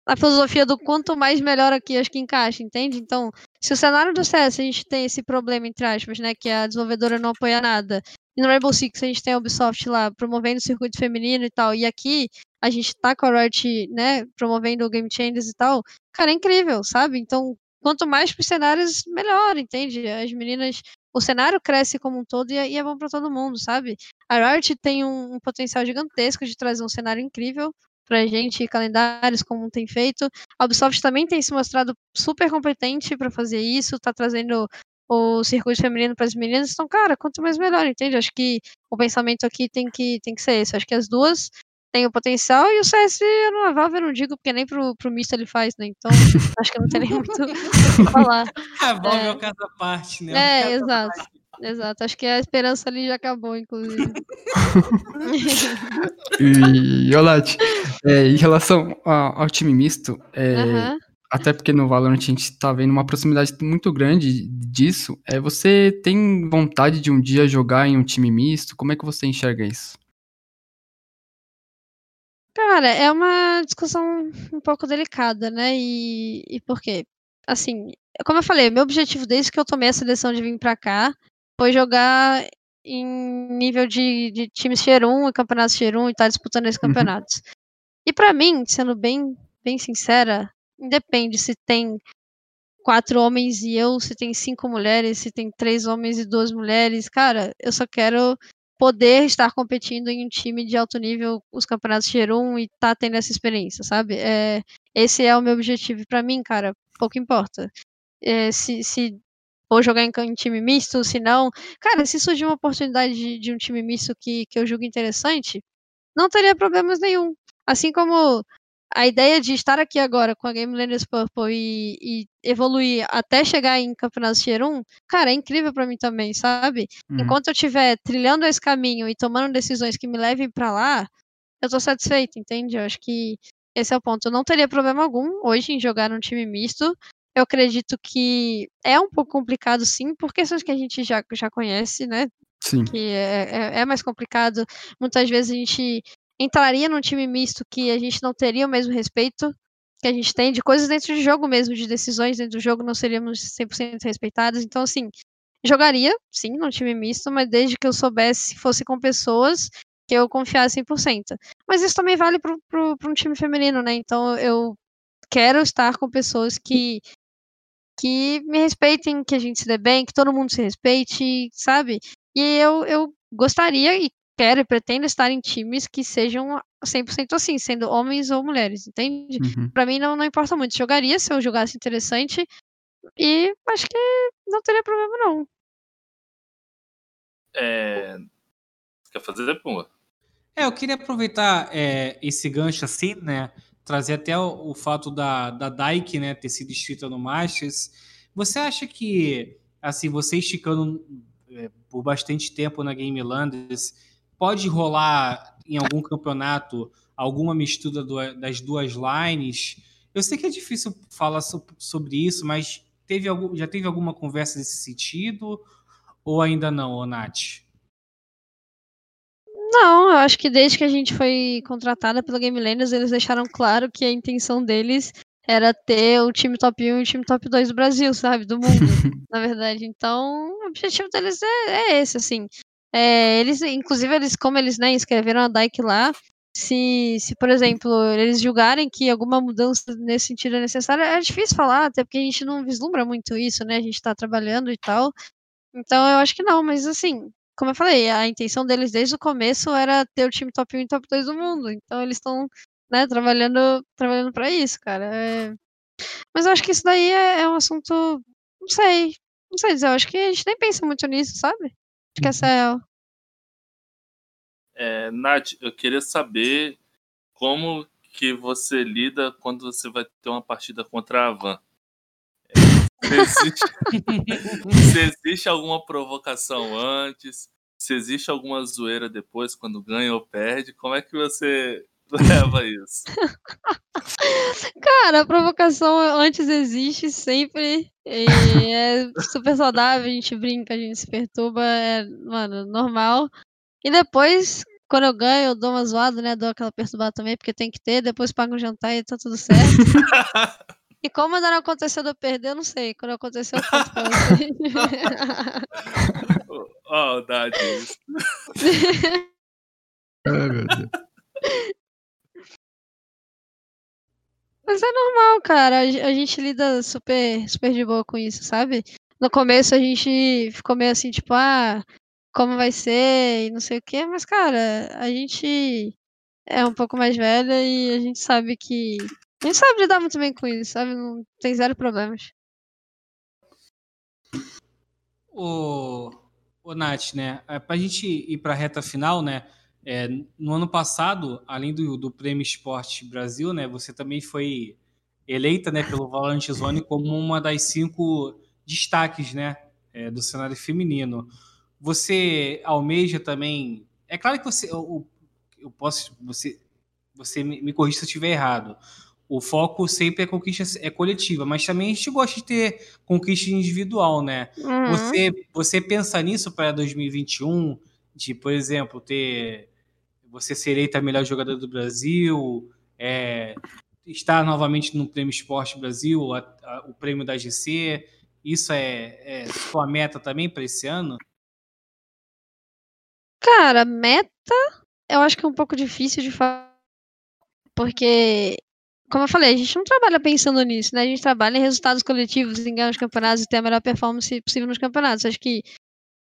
a filosofia do quanto mais melhor aqui acho que encaixa, entende? Então, se o cenário do CS a gente tem esse problema, entre aspas, né, que a desenvolvedora não apoia nada, e no Rainbow Six a gente tem a Ubisoft lá promovendo o circuito feminino e tal, e aqui a gente tá com a Riot, né, promovendo o Game Changers e tal, cara, é incrível, sabe? Então, quanto mais pros cenários, melhor, entende? As meninas o cenário cresce como um todo e é, é bom para todo mundo, sabe? A Riot tem um, um, potencial gigantesco de trazer um cenário incrível pra gente, calendários como tem feito. A Ubisoft também tem se mostrado super competente para fazer isso, tá trazendo o circuito feminino para as meninas. Então, cara, quanto mais melhor, entende? Acho que o pensamento aqui tem que, tem que ser esse. Acho que as duas têm o potencial e o CS no Valve eu não digo porque nem pro, pro misto ele faz, né? Então, acho que não tem nem muito o que falar. A Valve é, é o caso à parte, né? É, exato. Exato, acho que a esperança ali já acabou, inclusive. e, Olate, é, em relação ao, ao time misto, é, uhum. até porque no Valorant a gente tá vendo uma proximidade muito grande disso, é, você tem vontade de um dia jogar em um time misto? Como é que você enxerga isso? Cara, é uma discussão um pouco delicada, né? E, e por quê? Assim, como eu falei, meu objetivo desde que eu tomei essa decisão de vir pra cá foi jogar em nível de, de times Tier 1 e campeonatos Tier 1 e tá disputando esses uhum. campeonatos. Uhum. E para mim, sendo bem, bem sincera, independe se tem quatro homens e eu, se tem cinco mulheres, se tem três homens e duas mulheres, cara, eu só quero poder estar competindo em um time de alto nível, os campeonatos Tier 1 e tá tendo essa experiência, sabe? É, esse é o meu objetivo para mim, cara, pouco importa. É, se, se ou jogar em, em, time misto, se não. Cara, se surgir uma oportunidade de, de, um time misto que, que eu julgo interessante, não teria problemas nenhum. Assim como a ideia de estar aqui agora com a Game Landers Purple e, e, evoluir até chegar em Campeonato Tier 1, cara, é incrível para mim também, sabe? Uhum. Enquanto eu estiver trilhando esse caminho e tomando decisões que me levem para lá, eu tô satisfeito, entende? Eu acho que esse é o ponto. Eu não teria problema algum hoje em jogar num time misto. Eu acredito que é um pouco complicado, sim, por questões que a gente já, já conhece, né? Sim. Que é, é, é mais complicado. Muitas vezes a gente entraria num time misto que a gente não teria o mesmo respeito que a gente tem de coisas dentro de jogo mesmo, de decisões dentro do jogo, não seríamos 100% respeitados. Então, assim, jogaria, sim, num time misto, mas desde que eu soubesse, fosse com pessoas que eu confiasse 100%. Mas isso também vale para um time feminino, né? Então, eu quero estar com pessoas que que me respeitem, que a gente se dê bem, que todo mundo se respeite, sabe? E eu, eu gostaria e quero e pretendo estar em times que sejam 100% assim, sendo homens ou mulheres, entende? Uhum. Para mim não, não importa muito. Jogaria se eu jogasse interessante e acho que não teria problema não. É... Quer fazer, Pumba? É, eu queria aproveitar é, esse gancho assim, né? Trazer até o, o fato da, da Dyke né, ter sido escrita no Masters. Você acha que, assim, você esticando é, por bastante tempo na Game Landers, pode rolar em algum campeonato alguma mistura do, das duas lines? Eu sei que é difícil falar so, sobre isso, mas teve algum, já teve alguma conversa nesse sentido? Ou ainda não, Nath? Não, eu acho que desde que a gente foi contratada pela Game Landers, eles deixaram claro que a intenção deles era ter o time top 1 e o time top 2 do Brasil, sabe? Do mundo, na verdade. Então, o objetivo deles é, é esse, assim. É, eles, inclusive, eles, como eles né, escreveram a DIKE lá, se, se, por exemplo, eles julgarem que alguma mudança nesse sentido é necessária, é difícil falar, até porque a gente não vislumbra muito isso, né? A gente tá trabalhando e tal. Então, eu acho que não, mas assim, como eu falei, a intenção deles desde o começo era ter o time top 1 e top 2 do mundo. Então eles estão, né, trabalhando, trabalhando para isso, cara. É, Mas eu acho que isso daí é, é um assunto. Não sei. Não sei dizer. Eu acho que a gente nem pensa muito nisso, sabe? Acho que essa é. É, Nath, eu queria saber como que você lida quando você vai ter uma partida contra a Van. Se existe, se existe alguma provocação antes, se existe alguma zoeira depois, quando ganha ou perde, como é que você leva isso? Cara, a provocação antes existe sempre. é super saudável, a gente brinca, a gente se perturba, é, mano, normal. E depois, quando eu ganho, eu dou uma zoada, né? Dou aquela perturbada também, porque tem que ter, depois pago um jantar e tá tudo certo. E como ainda não aconteceu de eu perder, eu não sei. Quando aconteceu, eu conto pra vocês. Oh, Dade. Ai, meu Deus. Mas é normal, cara. A gente lida super, super de boa com isso, sabe? No começo a gente ficou meio assim, tipo, ah, como vai ser e não sei o quê. Mas, cara, a gente é um pouco mais velha e a gente sabe que gente sabe lidar muito bem com isso, sabe? Não tem zero problemas. O, o Nath, né? É, pra gente ir pra reta final, né? É, no ano passado, além do, do Prêmio Esporte Brasil, né? Você também foi eleita, né, pelo Valorant Zone como uma das cinco destaques, né? É, do cenário feminino. Você almeja também. É claro que você. Eu, eu posso. Você, você me, me corrija se eu estiver errado o foco sempre é conquista é coletiva, mas também a gente gosta de ter conquista individual, né? Uhum. Você, você pensa nisso para 2021, de, por exemplo, ter você ser eleita a melhor jogadora do Brasil, é, estar novamente no Prêmio Esporte Brasil, a, a, o prêmio da GC, isso é, é sua meta também para esse ano? Cara, meta, eu acho que é um pouco difícil de falar, porque como eu falei, a gente não trabalha pensando nisso, né? A gente trabalha em resultados coletivos, em ganhar os campeonatos e ter a melhor performance possível nos campeonatos. Acho que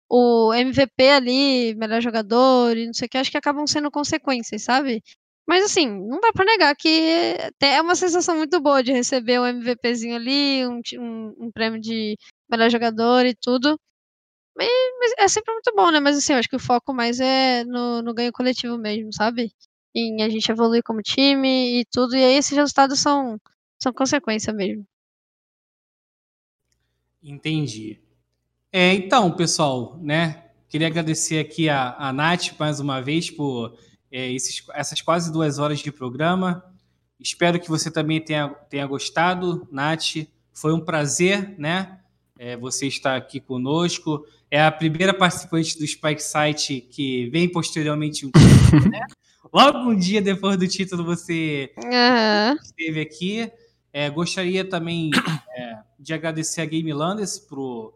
o MVP ali, melhor jogador e não sei o que, acho que acabam sendo consequências, sabe? Mas assim, não dá pra negar que é uma sensação muito boa de receber um MVPzinho ali, um, um, um prêmio de melhor jogador e tudo. Mas, mas, é sempre muito bom, né? Mas assim, eu acho que o foco mais é no, no ganho coletivo mesmo, sabe? Em a gente evoluir como time e tudo. E aí esses resultados são, são consequência mesmo. Entendi. É, então, pessoal, né? Queria agradecer aqui a, a Nath mais uma vez por é, esses, essas quase duas horas de programa. Espero que você também tenha, tenha gostado, Nath. Foi um prazer, né? É, você estar aqui conosco. É a primeira participante do Spike Site que vem posteriormente um título, né? Logo um dia depois do título você uhum. esteve aqui. É, gostaria também é, de agradecer a Game Landers pro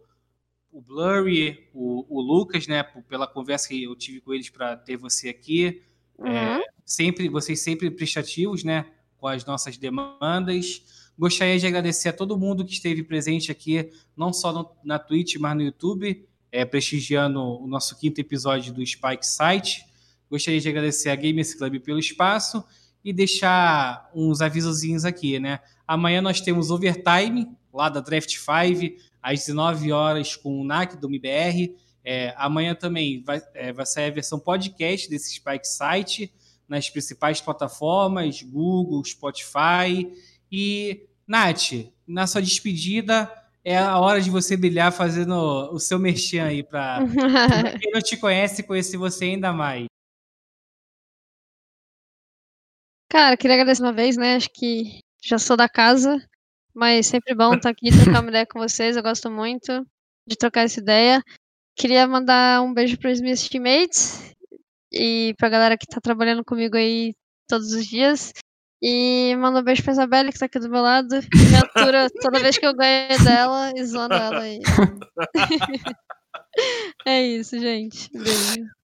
o Blurry, o, o, Lucas, né, pela conversa que eu tive com eles para ter você aqui. É, uhum. É, sempre, vocês sempre prestativos, né, com as nossas demandas. Gostaria de agradecer a todo mundo que esteve presente aqui, não só no, na Twitch, mas no YouTube, é, prestigiando o nosso quinto episódio do Spike Site. Gostaria de agradecer a Gamers Club pelo espaço e deixar uns avisozinhos aqui, né? Amanhã nós temos Overtime, lá da Draft 5, às 19 horas com o NAC do MBR. É, amanhã também vai, é, vai sair a versão podcast desse Spike Site nas principais plataformas, Google, Spotify. E, Nath, na sua despedida, é a hora de você brilhar fazendo o seu merchan aí para quem não te conhece conhecer você ainda mais. Cara, queria agradecer uma vez, né? Acho que já sou da casa, mas sempre bom estar aqui trocar uma ideia com vocês. Eu gosto muito de trocar essa ideia. Queria mandar um beijo para os meus teammates e para a galera que está trabalhando comigo aí todos os dias. E mando um beijo pra Isabelle, que tá aqui do meu lado. Me atura toda vez que eu ganho dela e zoando ela aí. é isso, gente. Beijo.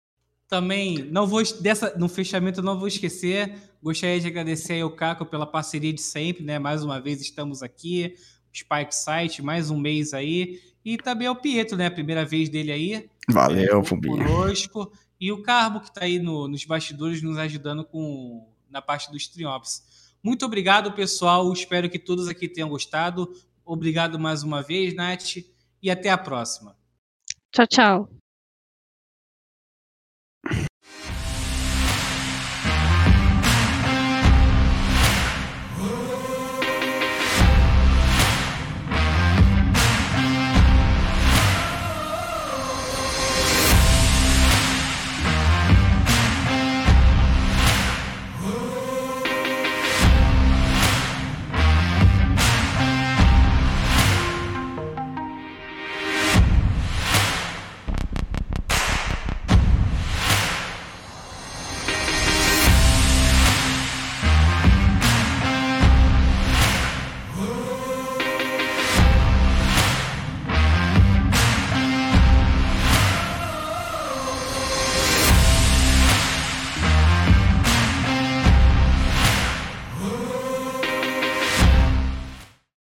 Também, não vou dessa no fechamento não vou esquecer. Gostaria de agradecer ao Caco pela parceria de sempre, né? Mais uma vez estamos aqui, Spike Site, mais um mês aí. E também ao Pietro, né? Primeira vez dele aí. Valeu, é, Conosco. E o Carbo, que está aí no, nos bastidores nos ajudando com na parte dos triops. Muito obrigado, pessoal. Espero que todos aqui tenham gostado. Obrigado mais uma vez, Nath. E até a próxima. Tchau, tchau.